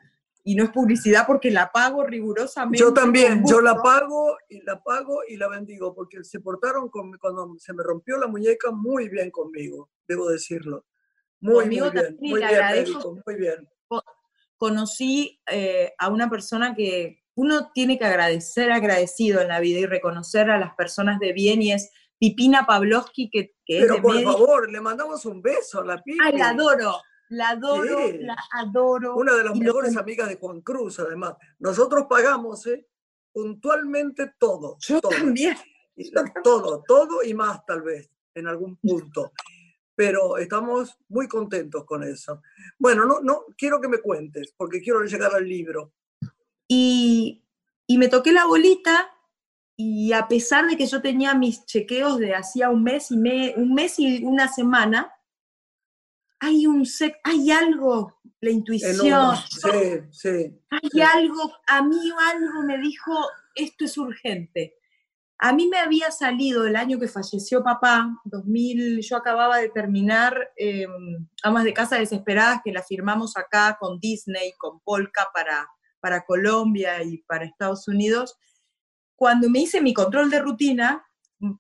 Speaker 3: y no es publicidad porque la pago rigurosamente.
Speaker 2: Yo también, yo la pago y la pago y la bendigo porque se portaron con, cuando se me rompió la muñeca muy bien conmigo, debo decirlo. Muy, muy bien, muy bien, muy bien.
Speaker 3: Conocí eh, a una persona que uno tiene que agradecer, agradecido en la vida y reconocer a las personas de bien y es Pipina Pavlovsky, que, que
Speaker 2: Pero por favor, le mandamos un beso a la Pipi.
Speaker 3: Ay, la adoro. La adoro, la adoro.
Speaker 2: Una de las mejores amigas de Juan Cruz, además. Nosotros pagamos ¿eh? puntualmente todo.
Speaker 3: Yo también.
Speaker 2: Todo, todo y más tal vez, en algún punto. Pero estamos muy contentos con eso. Bueno, no, no quiero que me cuentes, porque quiero llegar al libro.
Speaker 3: Y, y me toqué la bolita y a pesar de que yo tenía mis chequeos de hacía un mes y me, un mes y una semana, hay un hay algo, la intuición.
Speaker 2: Sí, sí.
Speaker 3: Hay algo, a mí algo me dijo, esto es urgente. A mí me había salido el año que falleció papá, 2000, yo acababa de terminar eh, Amas de Casa Desesperadas, que la firmamos acá con Disney, con Polka para, para Colombia y para Estados Unidos. Cuando me hice mi control de rutina,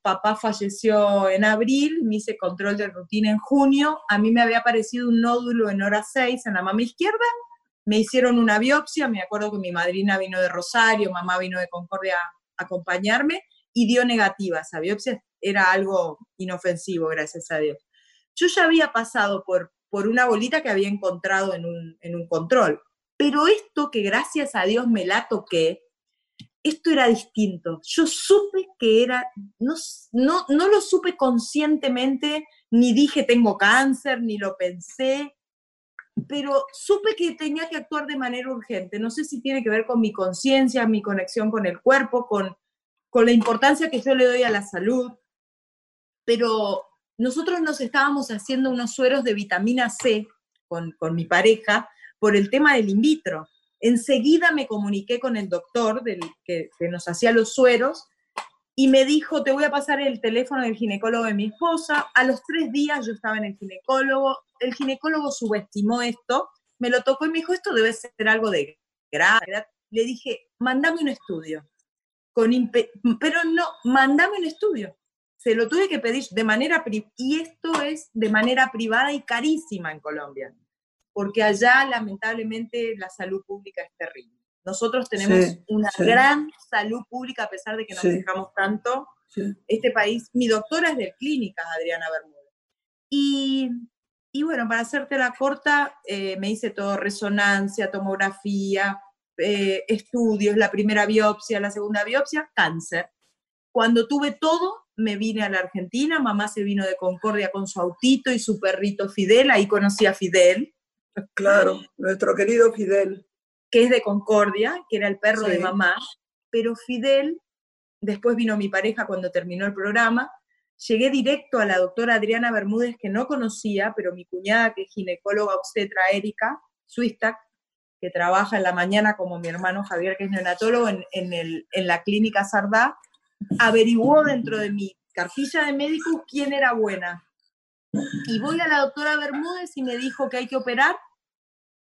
Speaker 3: papá falleció en abril, me hice control de rutina en junio, a mí me había aparecido un nódulo en hora 6 en la mama izquierda, me hicieron una biopsia, me acuerdo que mi madrina vino de Rosario, mamá vino de Concordia a acompañarme y dio negativa, esa biopsia era algo inofensivo, gracias a Dios. Yo ya había pasado por, por una bolita que había encontrado en un, en un control, pero esto que gracias a Dios me la toqué, esto era distinto. Yo supe que era, no, no, no lo supe conscientemente, ni dije tengo cáncer, ni lo pensé, pero supe que tenía que actuar de manera urgente. No sé si tiene que ver con mi conciencia, mi conexión con el cuerpo, con, con la importancia que yo le doy a la salud, pero nosotros nos estábamos haciendo unos sueros de vitamina C con, mi pareja por el tema del in vitro. Enseguida me comuniqué con el doctor del, que, nos hacía los sueros y me dijo, te voy a pasar el teléfono del ginecólogo de mi esposa. A los tres días yo estaba en el ginecólogo. El ginecólogo subestimó esto, me lo tocó y me dijo, esto debe ser algo de grave. Le dije, mandame un estudio. Con pero no, mandame un estudio. Se lo tuve que pedir de manera y esto es de manera privada y carísima en Colombia, porque allá lamentablemente la salud pública es terrible. Nosotros tenemos una gran salud pública a pesar de que nos dejamos tanto. Este país, mi doctora es de clínicas, Adriana Bermúdez. Y, y bueno, para hacerte la corta, eh, me hice todo resonancia, tomografía, eh, estudios, la primera biopsia, la segunda biopsia, cáncer. Cuando tuve todo, me vine a la Argentina, mamá se vino de Concordia con su autito y su perrito Fidel, ahí conocí a Fidel.
Speaker 2: Claro, nuestro querido Fidel.
Speaker 3: Que es de Concordia, que era el perro de mamá, pero Fidel, después vino mi pareja cuando terminó el programa, llegué directo a la doctora Adriana Bermúdez, que no conocía, pero mi cuñada, que es ginecóloga obstetra Erika Swistak, que trabaja en la mañana como mi hermano Javier, que es neonatólogo en, en, la clínica Sardá, averiguó dentro de mi cartilla de médicos quién era buena. Y voy a la doctora Bermúdez y me dijo que hay que operar.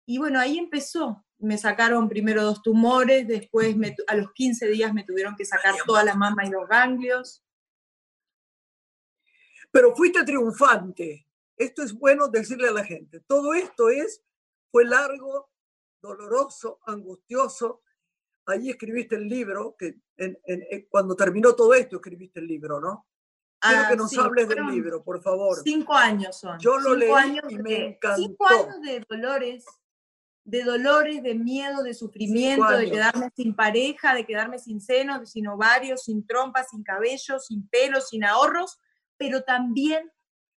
Speaker 3: Y bueno, ahí empezó. Me sacaron primero dos tumores, después a los 15 días me tuvieron que sacar todas las mamas y los ganglios.
Speaker 2: Pero fuiste triunfante. Esto es bueno decirle a la gente. Todo esto es, fue largo, doloroso, angustioso. Ahí escribiste el libro, que cuando terminó todo esto escribiste el libro, ¿no? Quiero que ah, nos hables del libro, por favor.
Speaker 3: Cinco años son.
Speaker 2: Yo lo
Speaker 3: leí
Speaker 2: y me encantó.
Speaker 3: Cinco años de dolores, de dolores, de miedo, de sufrimiento, de quedarme sin pareja, de quedarme sin senos, sin ovarios, sin trompas, sin cabello, sin pelo, sin ahorros, pero también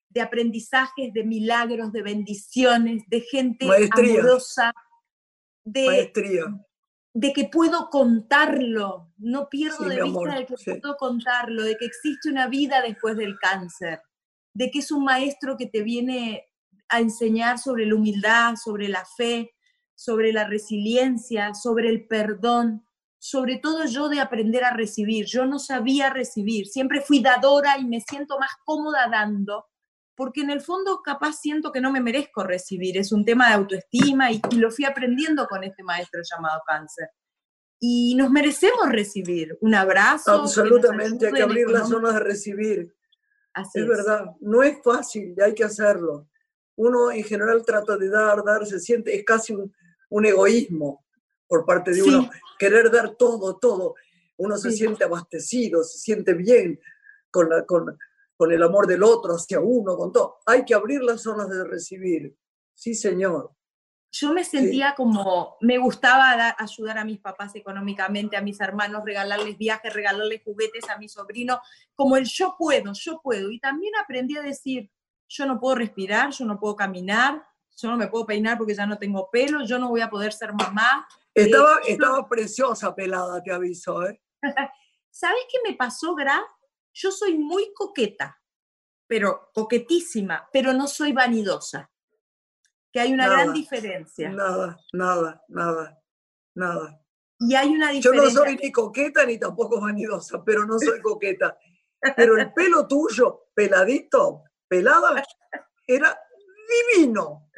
Speaker 3: de aprendizajes, de milagros, de bendiciones, de gente amorosa, de, de que puedo contarlo, no pierdo de vista de que puedo contarlo, de que existe una vida después del cáncer, de que es un maestro que te viene a enseñar sobre la humildad, sobre la fe, sobre la resiliencia, sobre el perdón, sobre todo yo de aprender a recibir. Yo no sabía recibir, siempre fui dadora y me siento más cómoda dando, porque en el fondo capaz siento que no me merezco recibir, es un tema de autoestima y, lo fui aprendiendo con este maestro llamado cáncer. Y nos merecemos recibir un abrazo.
Speaker 2: Absolutamente, hay que abrir las zonas de recibir. Así es, verdad, no es fácil, hay que hacerlo. Uno en general trata de dar, dar, se siente, es casi un, egoísmo por parte de uno, querer dar todo, todo. Uno se siente abastecido, se siente bien con, la, con, con el amor del otro hacia uno, con todo. Hay que abrir las zonas de recibir. Sí, señor.
Speaker 3: Yo me sentía como, me gustaba ayudar a mis papás económicamente, a mis hermanos, regalarles viajes, regalarles juguetes a mi sobrino, como el yo puedo, yo puedo. Y también aprendí a decir, yo no puedo respirar, yo no puedo caminar, yo no me puedo peinar porque ya no tengo pelo, yo no voy a poder ser mamá.
Speaker 2: Estaba, eh, estaba preciosa pelada, te aviso. ¿eh? <laughs>
Speaker 3: ¿Sabes qué me pasó, Gra? Yo soy muy coqueta, pero coquetísima, pero no soy vanidosa. Que hay una gran diferencia.
Speaker 2: Nada, nada, nada, nada.
Speaker 3: Y hay una diferencia.
Speaker 2: Yo no soy ni coqueta ni tampoco vanidosa, pero no soy coqueta. <laughs> Pero el pelo tuyo, peladito, pelada, <laughs> era divino.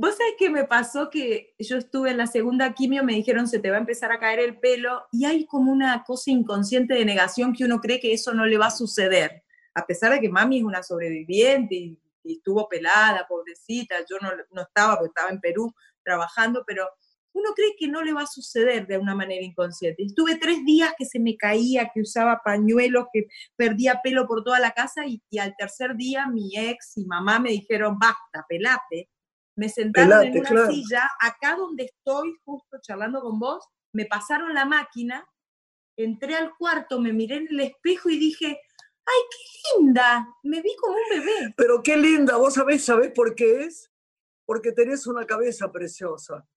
Speaker 3: Vos sabés que me pasó que yo estuve en la segunda quimio, me dijeron se te va a empezar a caer el pelo y hay como una cosa inconsciente de negación que uno cree que eso no le va a suceder. A pesar de que mami es una sobreviviente y, estuvo pelada, pobrecita, yo no, no estaba porque estaba en Perú trabajando, pero uno cree que no le va a suceder de una manera inconsciente. Estuve tres días que se me caía, que usaba pañuelos, que perdía pelo por toda la casa y, y al tercer día mi ex y mamá me dijeron, basta, pelate me sentaron en una silla, acá donde estoy, justo charlando con vos, me pasaron la máquina, entré al cuarto, me miré en el espejo y dije, ¡ay, qué linda! Me vi como un bebé.
Speaker 2: Pero qué linda, vos sabés, ¿sabés por qué es? Porque tenés una cabeza preciosa.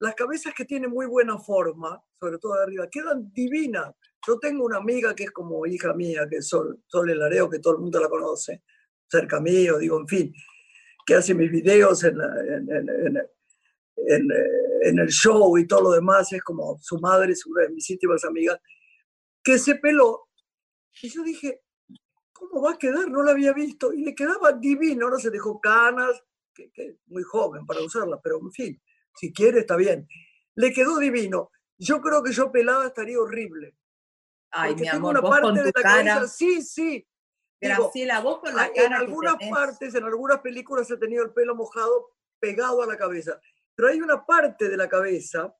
Speaker 2: Las cabezas que tienen muy buena forma, sobre todo de arriba, quedan divinas. Yo tengo una amiga que es como hija mía, que es Sol, Sol El Areo, que todo el mundo la conoce, cerca mío, digo, en fin que hace mis videos en, en, el show y todo lo demás, es como su madre, es una de mis íntimas amigas, que se peló. Y yo dije, ¿cómo va a quedar? No la había visto. Y le quedaba divino, no se dejó canas, que, que muy joven para usarla, pero en fin, si quiere está bien. Le quedó divino. yo creo que yo pelada estaría horrible.
Speaker 3: Ay, mi amor,
Speaker 2: una
Speaker 3: vos
Speaker 2: parte
Speaker 3: con
Speaker 2: de
Speaker 3: tu
Speaker 2: la
Speaker 3: cara.
Speaker 2: cabeza, sí, sí.
Speaker 3: Graciela, vos con la cara
Speaker 2: en algunas partes, en algunas películas he tenido el pelo mojado pegado a la cabeza, pero hay una parte de la cabeza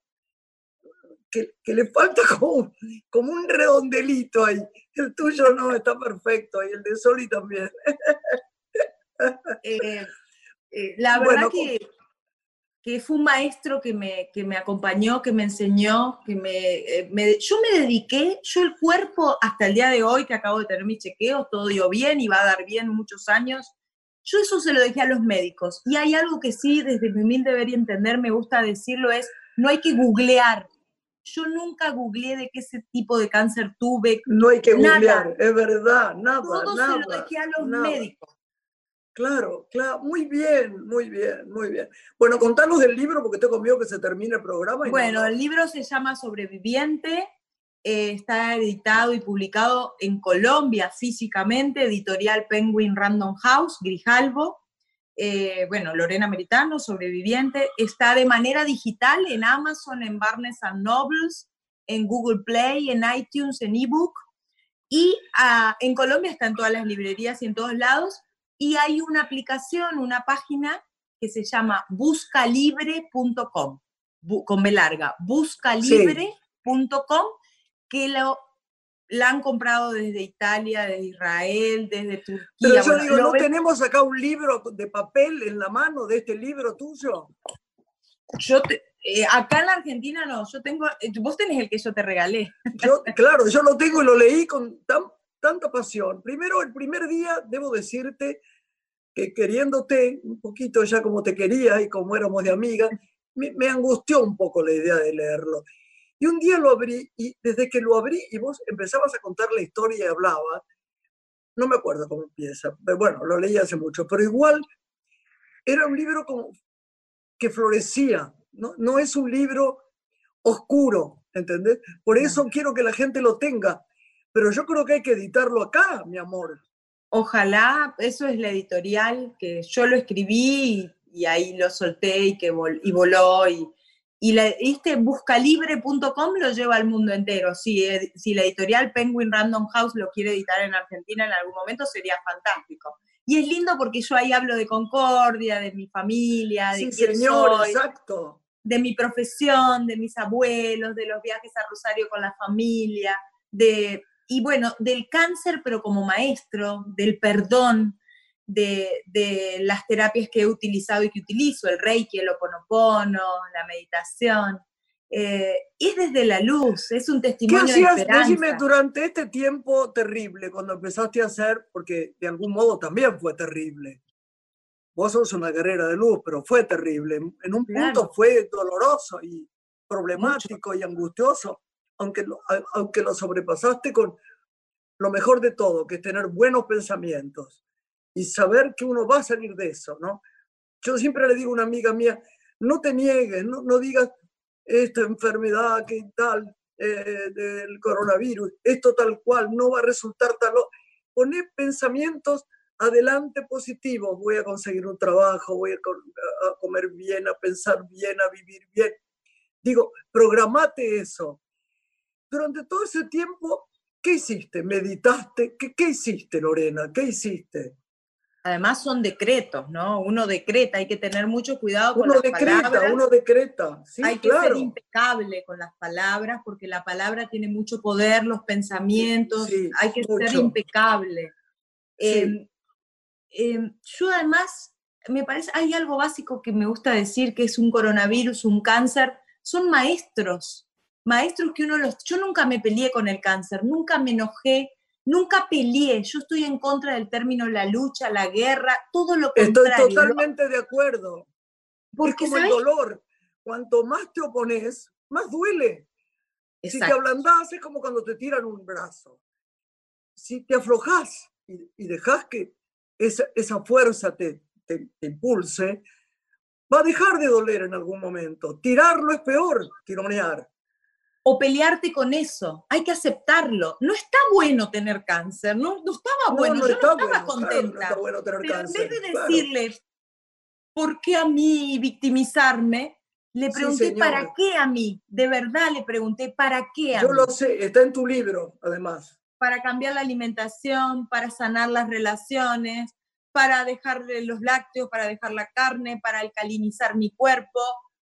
Speaker 2: que, que le falta <laughs> como, como un redondelito ahí. El tuyo no, está perfecto, y el de Soli también. <laughs>
Speaker 3: Eh, eh, la
Speaker 2: Bueno,
Speaker 3: verdad que, que fue un maestro que me, que me acompañó, que me enseñó, que me, eh, me- Yo me dediqué, yo el cuerpo, hasta el día de hoy, que acabo de tener mis chequeos, todo dio bien y va a dar bien muchos años, yo eso se lo dejé a los médicos. Y hay algo que sí, desde mi humilde deber y entender, me gusta decirlo, es no hay que googlear. Yo nunca googleé de qué tipo de cáncer tuve.
Speaker 2: No hay que
Speaker 3: Nada.
Speaker 2: googlear, es verdad, nada,
Speaker 3: Todo
Speaker 2: nada.
Speaker 3: se lo dejé a los
Speaker 2: nada.
Speaker 3: médicos.
Speaker 2: Claro, claro, muy bien, muy bien, muy bien. Bueno, contanos del libro porque tengo miedo que se termine el programa. y
Speaker 3: Bueno,
Speaker 2: no-
Speaker 3: el libro se llama Sobreviviente, eh, está editado y publicado en Colombia físicamente, editorial Penguin Random House, Grijalvo. Eh, bueno, Lorena Meritano, Sobreviviente, está de manera digital en Amazon, en Barnes and Nobles, en Google Play, en iTunes, en ebook. Y ah, en Colombia está en todas las librerías y en todos lados. Y hay una aplicación, una página que se llama buscalibre.com, bu- con B larga, buscalibre.com, que lo, la han comprado desde Italia, desde Israel, desde Turquía.
Speaker 2: Pero yo
Speaker 3: bueno,
Speaker 2: digo, ¿no
Speaker 3: ves-
Speaker 2: tenemos acá un libro de papel en la mano de este libro tuyo?
Speaker 3: yo te- eh, acá en la Argentina no, yo tengo, eh, vos tenés el que yo te regalé.
Speaker 2: Yo, <laughs> claro, yo lo tengo y lo leí con tan, tanta pasión. Primero, el primer día, debo decirte que queriéndote un poquito ya como te quería y como éramos de amigas, me, me angustió un poco la idea de leerlo. Y un día lo abrí y desde que lo abrí y vos empezabas a contar la historia y hablabas, no me acuerdo cómo empieza, pero bueno, lo leí hace mucho, pero igual era un libro como que florecía, no, no es un libro oscuro, ¿entendés? Por eso quiero que la gente lo tenga, pero yo creo que hay que editarlo acá, mi amor.
Speaker 3: Ojalá, eso es la editorial, que yo lo escribí y, y ahí lo solté y que vol- y voló. Y, y la, este buscalibre.com lo lleva al mundo entero. Si, ed- si la editorial Penguin Random House lo quiere editar en Argentina en algún momento sería fantástico. Y es lindo porque yo ahí hablo de concordia, de mi familia, de
Speaker 2: Sí, señor,
Speaker 3: soy,
Speaker 2: exacto.
Speaker 3: de mi profesión, de mis abuelos, de los viajes a Rosario con la familia, de, y bueno, del cáncer, pero como maestro, del perdón, de, de las terapias que he utilizado y que utilizo, el reiki, el oponopono, la meditación. Eh, es desde la luz, es un
Speaker 2: ¿Qué
Speaker 3: testimonio de
Speaker 2: hacías,
Speaker 3: esperanza.
Speaker 2: decime, durante este tiempo terrible, cuando empezaste a hacer, porque de algún modo también fue terrible? Vos sos una guerrera de luz, pero fue terrible. En- un punto fue doloroso y problemático y angustioso, aunque lo, aunque lo sobrepasaste con lo mejor de todo, que es tener buenos pensamientos y saber que uno va a salir de eso, ¿no? Yo siempre le digo a una amiga mía, no te niegues, no, no digas esta enfermedad, que tal, eh, del coronavirus, esto tal cual, no va a resultar tal. Poné pensamientos adelante positivos, voy a conseguir un trabajo, voy a, a comer bien, a pensar bien, a vivir bien. Digo, programate eso. Durante todo ese tiempo, ¿qué hiciste? ¿Meditaste? ¿Qué, qué hiciste, Lorena? ¿Qué hiciste?
Speaker 3: Además son decretos, ¿no? Uno decreta, hay que tener mucho cuidado con
Speaker 2: Uno
Speaker 3: las
Speaker 2: decreta,
Speaker 3: palabras.
Speaker 2: uno decreta. Sí,
Speaker 3: hay que ser
Speaker 2: claro.
Speaker 3: impecable con las palabras, porque la palabra tiene mucho poder, los pensamientos,
Speaker 2: sí,
Speaker 3: hay que ser impecable.
Speaker 2: Sí.
Speaker 3: Em, em, yo además, me parece, hay algo básico que me gusta decir, que es un coronavirus, un cáncer, son maestros, maestros que uno los... Yo nunca me peleé con el cáncer, nunca me enojé, nunca peleé, yo estoy en contra del término la lucha, la guerra, todo lo
Speaker 2: Estoy
Speaker 3: contrario. ¿no?
Speaker 2: totalmente de acuerdo.
Speaker 3: Porque,
Speaker 2: es como el dolor. Cuanto más te opones, más duele. Si te ablandás, es como cuando te tiran un brazo. Si te aflojas y, y dejas que esa, esa fuerza te, te- te impulse, va a dejar de doler en algún momento. Tirarlo es peor, tironear.
Speaker 3: O pelearte con eso. Hay que aceptarlo. No está bueno tener cáncer, no, no estaba bueno,
Speaker 2: no
Speaker 3: yo
Speaker 2: está
Speaker 3: no estaba
Speaker 2: bueno, claro,
Speaker 3: contenta.
Speaker 2: no está bueno tener
Speaker 3: Pero
Speaker 2: cáncer.
Speaker 3: en vez de
Speaker 2: claro.
Speaker 3: decirle, ¿por qué a mí victimizarme? Le pregunté, ¿para qué a mí? De verdad le pregunté, ¿para qué a
Speaker 2: Yo lo sé, está en tu libro, además.
Speaker 3: Para cambiar la alimentación, para sanar las relaciones, para dejar los lácteos, para dejar la carne, para alcalinizar mi cuerpo,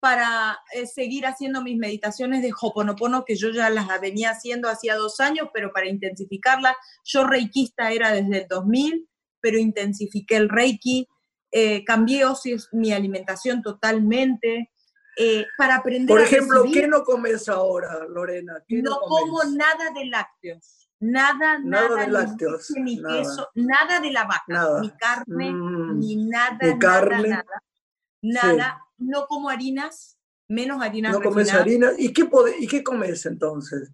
Speaker 3: para eh, seguir haciendo mis meditaciones de Hoponopono, que yo ya las venía haciendo hacía dos años, pero para intensificarlas, yo reikista era desde el 2000, pero intensifiqué el reiki, eh, cambié mi alimentación totalmente, eh, para aprender
Speaker 2: Por ejemplo, ¿qué no comes ahora, Lorena?
Speaker 3: no, como nada de lácteos. Nada, nada, de lácteos. Ni nada. queso, nada de la vaca, ni carne, mm, ni nada, ni carne. nada, nada. No como harinas, menos harinas.
Speaker 2: No comes harinas. ¿Y qué, ¿Y qué comes entonces?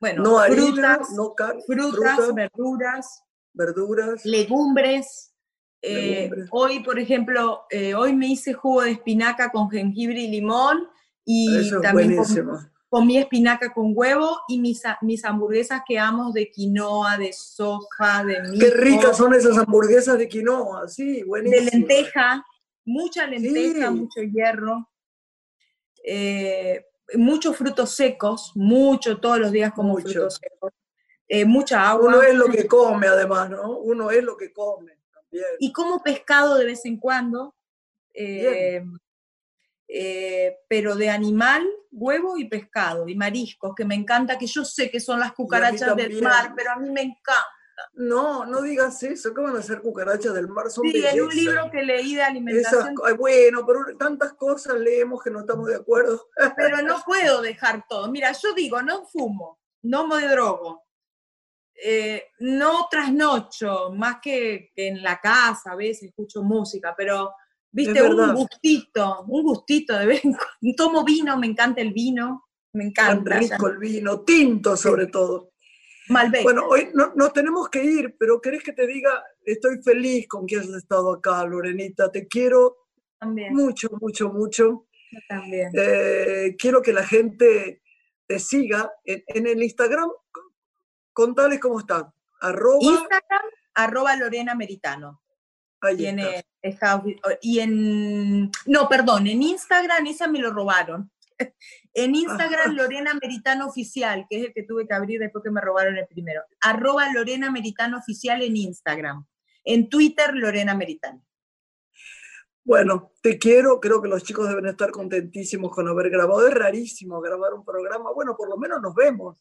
Speaker 3: Bueno, no frutas, no frutas, verduras,
Speaker 2: verduras,
Speaker 3: legumbres, eh, hoy, por ejemplo, eh, hoy me hice jugo de espinaca con jengibre y limón y también comí, espinaca con huevo y mis, mis hamburguesas que amo de quinoa, de soja, de mijo.
Speaker 2: Qué ricas son esas hamburguesas de quinoa, sí, buenísimas.
Speaker 3: De lenteja, mucha lenteja, mucho hierro. Eh, muchos frutos secos, mucho, todos los días como frutos secos. mucha agua.
Speaker 2: Uno es lo que come, además, ¿no? Uno es lo que come.
Speaker 3: Y como pescado de vez en cuando, eh, eh, pero de animal, huevo y pescado, y mariscos, que me encanta, que yo sé que son las cucarachas del mar, pero a mí me encanta.
Speaker 2: No, no digas eso, ¿qué van a ser cucarachas del mar? Son
Speaker 3: sí, en un libro que leí de alimentación.
Speaker 2: bueno, pero tantas cosas leemos que no estamos de acuerdo.
Speaker 3: Pero no <laughs> puedo dejar todo. Mira, yo digo, no fumo, no me drogo, eh, no trasnocho, más que, en la casa a veces escucho música, pero viste, un gustito, un gustito de vez <laughs> Tomo vino, me encanta el vino, me encanta.
Speaker 2: rico el vino, tinto sobre todo.
Speaker 3: Malbec.
Speaker 2: Bueno, hoy no, nos tenemos que ir, pero ¿querés que te diga? Estoy feliz con que has estado acá, Lorenita. Te quiero mucho, mucho, mucho.
Speaker 3: Yo también.
Speaker 2: Eh, quiero que la gente te siga en, en el Instagram contales cómo está. Arroba...
Speaker 3: Instagram, arroba Lorena Meritano.
Speaker 2: Ahí Tiene,
Speaker 3: y en, no, perdón, en Instagram esa me lo robaron. <laughs> En Instagram, Lorena Meritano Oficial, que es el que tuve que abrir después que me robaron el primero. Arroba Lorena Meritano Oficial en Instagram. En Twitter, Lorena Meritano.
Speaker 2: Bueno, te quiero, creo que los chicos deben estar contentísimos con haber grabado. Es rarísimo grabar un programa. Bueno, por lo menos nos vemos.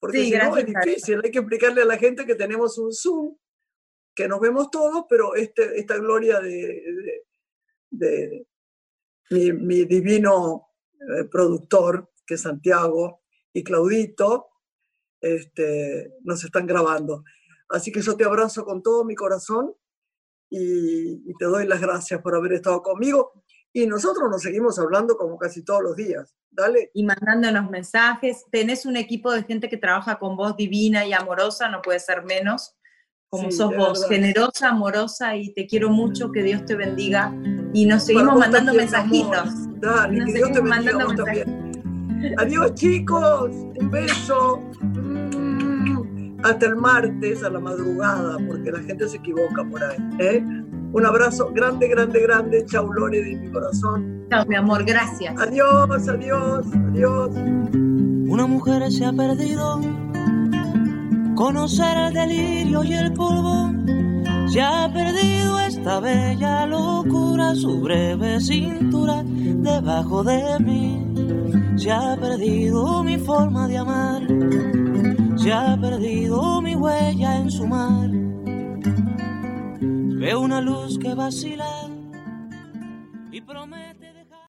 Speaker 2: Porque si no es difícil, hay que explicarle a la gente que tenemos un Zoom, que nos vemos todos, pero este, esta gloria de, de, mi, divino eh, productor, que es Santiago, y Claudito, este, nos están grabando. Así que yo te abrazo con todo mi corazón y, y te doy las gracias por haber estado conmigo. Y nosotros nos seguimos hablando como casi todos los días. Dale.
Speaker 3: Y mandándonos mensajes. Tenés un equipo de gente que trabaja con vos divina y amorosa, no puede ser menos. Como sos vos, generosa, amorosa y te quiero mucho, que Dios te bendiga. Y nos seguimos mandando mensajitos.
Speaker 2: Dale, que Dios te bendiga también. Adiós chicos, un beso. Mm, hasta el martes a la madrugada, porque la gente se equivoca por ahí. ¿eh? Un abrazo grande, grande, grande. Chau, Lore, de mi corazón.
Speaker 3: Chao, mi amor, gracias.
Speaker 2: Adiós, adiós, adiós.
Speaker 5: Una mujer se ha perdido. Conocer el delirio y el polvo. Se ha perdido esta bella locura, su breve cintura debajo de mí. Se ha perdido mi forma de amar. Se ha perdido mi huella en su mar Veo una luz que vacila y promete.